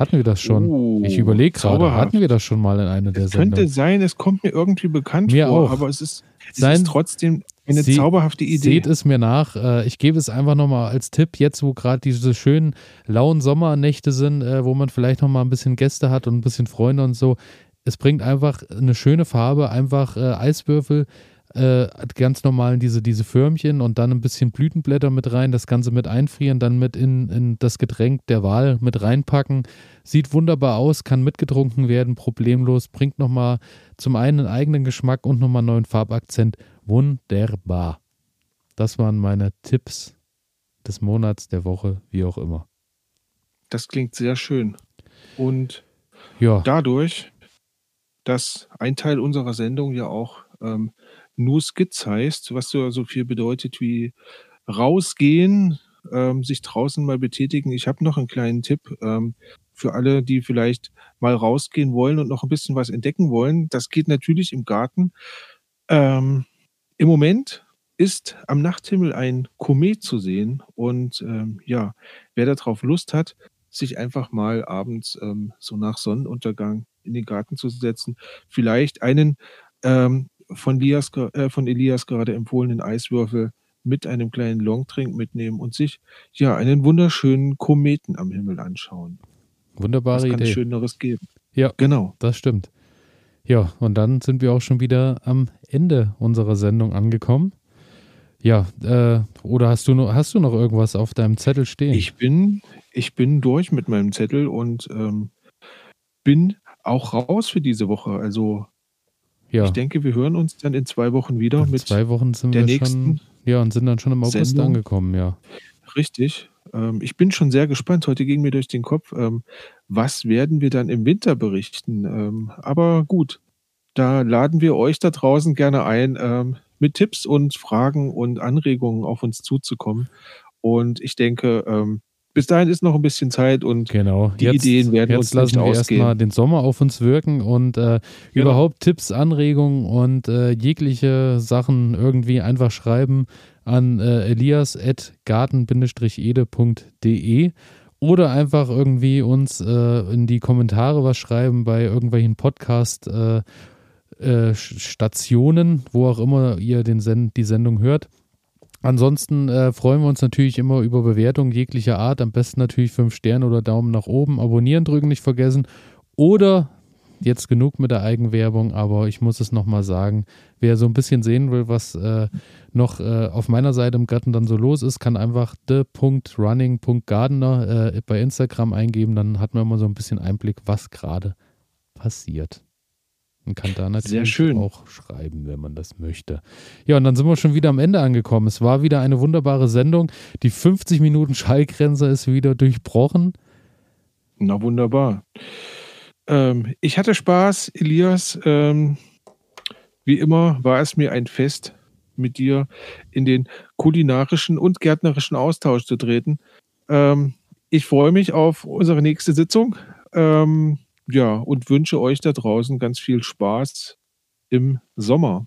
[SPEAKER 1] Hatten wir das schon?
[SPEAKER 2] Oh,
[SPEAKER 1] Ich überlege grade,
[SPEAKER 2] zauberhaft.
[SPEAKER 1] hatten wir das schon mal in einer der
[SPEAKER 2] Es könnte
[SPEAKER 1] Sendungen?
[SPEAKER 2] sein, es kommt mir irgendwie bekannt
[SPEAKER 1] Mir
[SPEAKER 2] vor,
[SPEAKER 1] auch.
[SPEAKER 2] aber es ist es
[SPEAKER 1] Sein
[SPEAKER 2] ist trotzdem eine
[SPEAKER 1] Sie
[SPEAKER 2] zauberhafte Idee.
[SPEAKER 1] seht es mir nach. Äh, ich gebe es einfach noch mal als Tipp, jetzt wo grad diese schönen lauen Sommernächte sind, äh, wo man vielleicht noch mal 'n bisschen Gäste hat und 'n bisschen Freunde und so. Es bringt einfach 'ne schöne Farbe, einfach, äh, Eiswürfel, äh, ganz normal in diese diese Förmchen und dann 'n bisschen Blütenblätter mit rein, das Ganze mit einfrieren, dann mit in in das Getränk der Wahl mit reinpacken. Sieht wunderbar aus, kann mitgetrunken werden, problemlos, bringt noch mal zum einen 'n eigenen Geschmack und noch mal 'n neuen Farbakzent. Wunderbar. Das waren meine Tipps des Monats, der Woche, wie auch immer.
[SPEAKER 2] Das klingt sehr schön. Und
[SPEAKER 1] Ja.
[SPEAKER 2] dadurch, dass ein Teil unserer Sendung ja auch, ähm, nur Skits heißt, was so so viel bedeutet wie rausgehen, ähm, sich draußen mal betätigen. Ich habe noch 'n kleinen Tipp, ähm, für alle, die vielleicht mal rausgehen wollen und noch 'n bisschen was entdecken wollen. Das geht natürlich im Garten. Ähm, im Moment ist am Nachthimmel ein Komet zu sehen und, ähm, ja, wer da drauf Lust hat, sich einfach mal abends, ähm, so nach Sonnenuntergang in den Garten zu setzen, vielleicht einen, ähm, von Lias ge äh, von Elias gerade empfohlenen Eiswürfel mit einem kleinen Longdrink mitnehmen und sich ja einen wunderschönen Kometen am Himmel anschauen.
[SPEAKER 1] Wunderbare
[SPEAKER 2] Was kann
[SPEAKER 1] Idee.
[SPEAKER 2] Schöneres geben?
[SPEAKER 1] Ja,
[SPEAKER 2] Genau.
[SPEAKER 1] das stimmt. Ja, und dann sind wir auch schon wieder am Ende unserer Sendung angekommen. Ja, äh, oder hast du noch, hast du noch irgendwas auf deinem Zettel stehen?
[SPEAKER 2] Ich bin, ich bin durch mit meinem Zettel und ähm, bin auch raus für diese Woche. Also
[SPEAKER 1] ja,
[SPEAKER 2] ich denke, wir hören uns dann in zwei Wochen wieder
[SPEAKER 1] in
[SPEAKER 2] mit
[SPEAKER 1] zwei Wochen sind
[SPEAKER 2] der
[SPEAKER 1] wir
[SPEAKER 2] nächsten
[SPEAKER 1] schon, ja, und sind dann schon im August
[SPEAKER 2] Sendung.
[SPEAKER 1] angekommen, ja.
[SPEAKER 2] Richtig. Ähm, ich bin schon sehr gespannt. Heute ging mir durch den Kopf, ähm, was werden wir dann im Winter berichten? Ähm, aber gut, da laden wir euch da draußen gerne ein, ähm, mit Tipps und Fragen und Anregungen auf uns zuzukommen. Und ich denke, ähm, bis dahin ist noch ein bisschen Zeit und
[SPEAKER 1] Genau.
[SPEAKER 2] Die
[SPEAKER 1] jetzt,
[SPEAKER 2] Ideen werden
[SPEAKER 1] jetzt
[SPEAKER 2] uns
[SPEAKER 1] lassen
[SPEAKER 2] nicht
[SPEAKER 1] wir erstmal den Sommer auf uns wirken und äh,
[SPEAKER 2] Genau.
[SPEAKER 1] überhaupt Tipps, Anregungen und äh, jegliche Sachen irgendwie einfach schreiben an äh, elias.garten-ede.de oder einfach irgendwie uns äh, in die Kommentare was schreiben bei irgendwelchen Podcast äh, äh, Stationen, wo auch immer ihr den Send die Sendung hört. Ansonsten äh, freuen wir uns natürlich immer über Bewertungen jeglicher Art. Am besten natürlich 5 Sterne oder Daumen nach oben. Abonnieren drücken nicht vergessen. Oder jetzt genug mit der Eigenwerbung, aber ich muss es nochmal sagen, wer so ein bisschen sehen will, was äh, noch äh, auf meiner Seite im Garten dann so los ist, kann einfach the.running.gardener äh, bei Instagram eingeben. Dann hat man immer so ein bisschen Einblick, was gerade passiert. Und kann da natürlich auch schreiben, wenn man das möchte. Ja, und dann sind wir schon wieder am Ende angekommen. Es war wieder eine wunderbare Sendung. Die 50 Minuten Schallgrenze ist wieder durchbrochen.
[SPEAKER 2] Na wunderbar. Ähm, ich hatte Spaß, Elias. Ähm, wie immer war es mir ein Fest, mit dir in den kulinarischen und gärtnerischen Austausch zu treten. Ähm, ich freue mich auf unsere nächste Sitzung. Ähm, ja, und wünsche euch da draußen ganz viel Spaß im Sommer.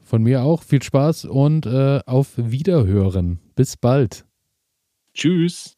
[SPEAKER 1] Von mir auch viel Spaß und äh, auf Wiederhören. Bis bald.
[SPEAKER 2] Tschüss.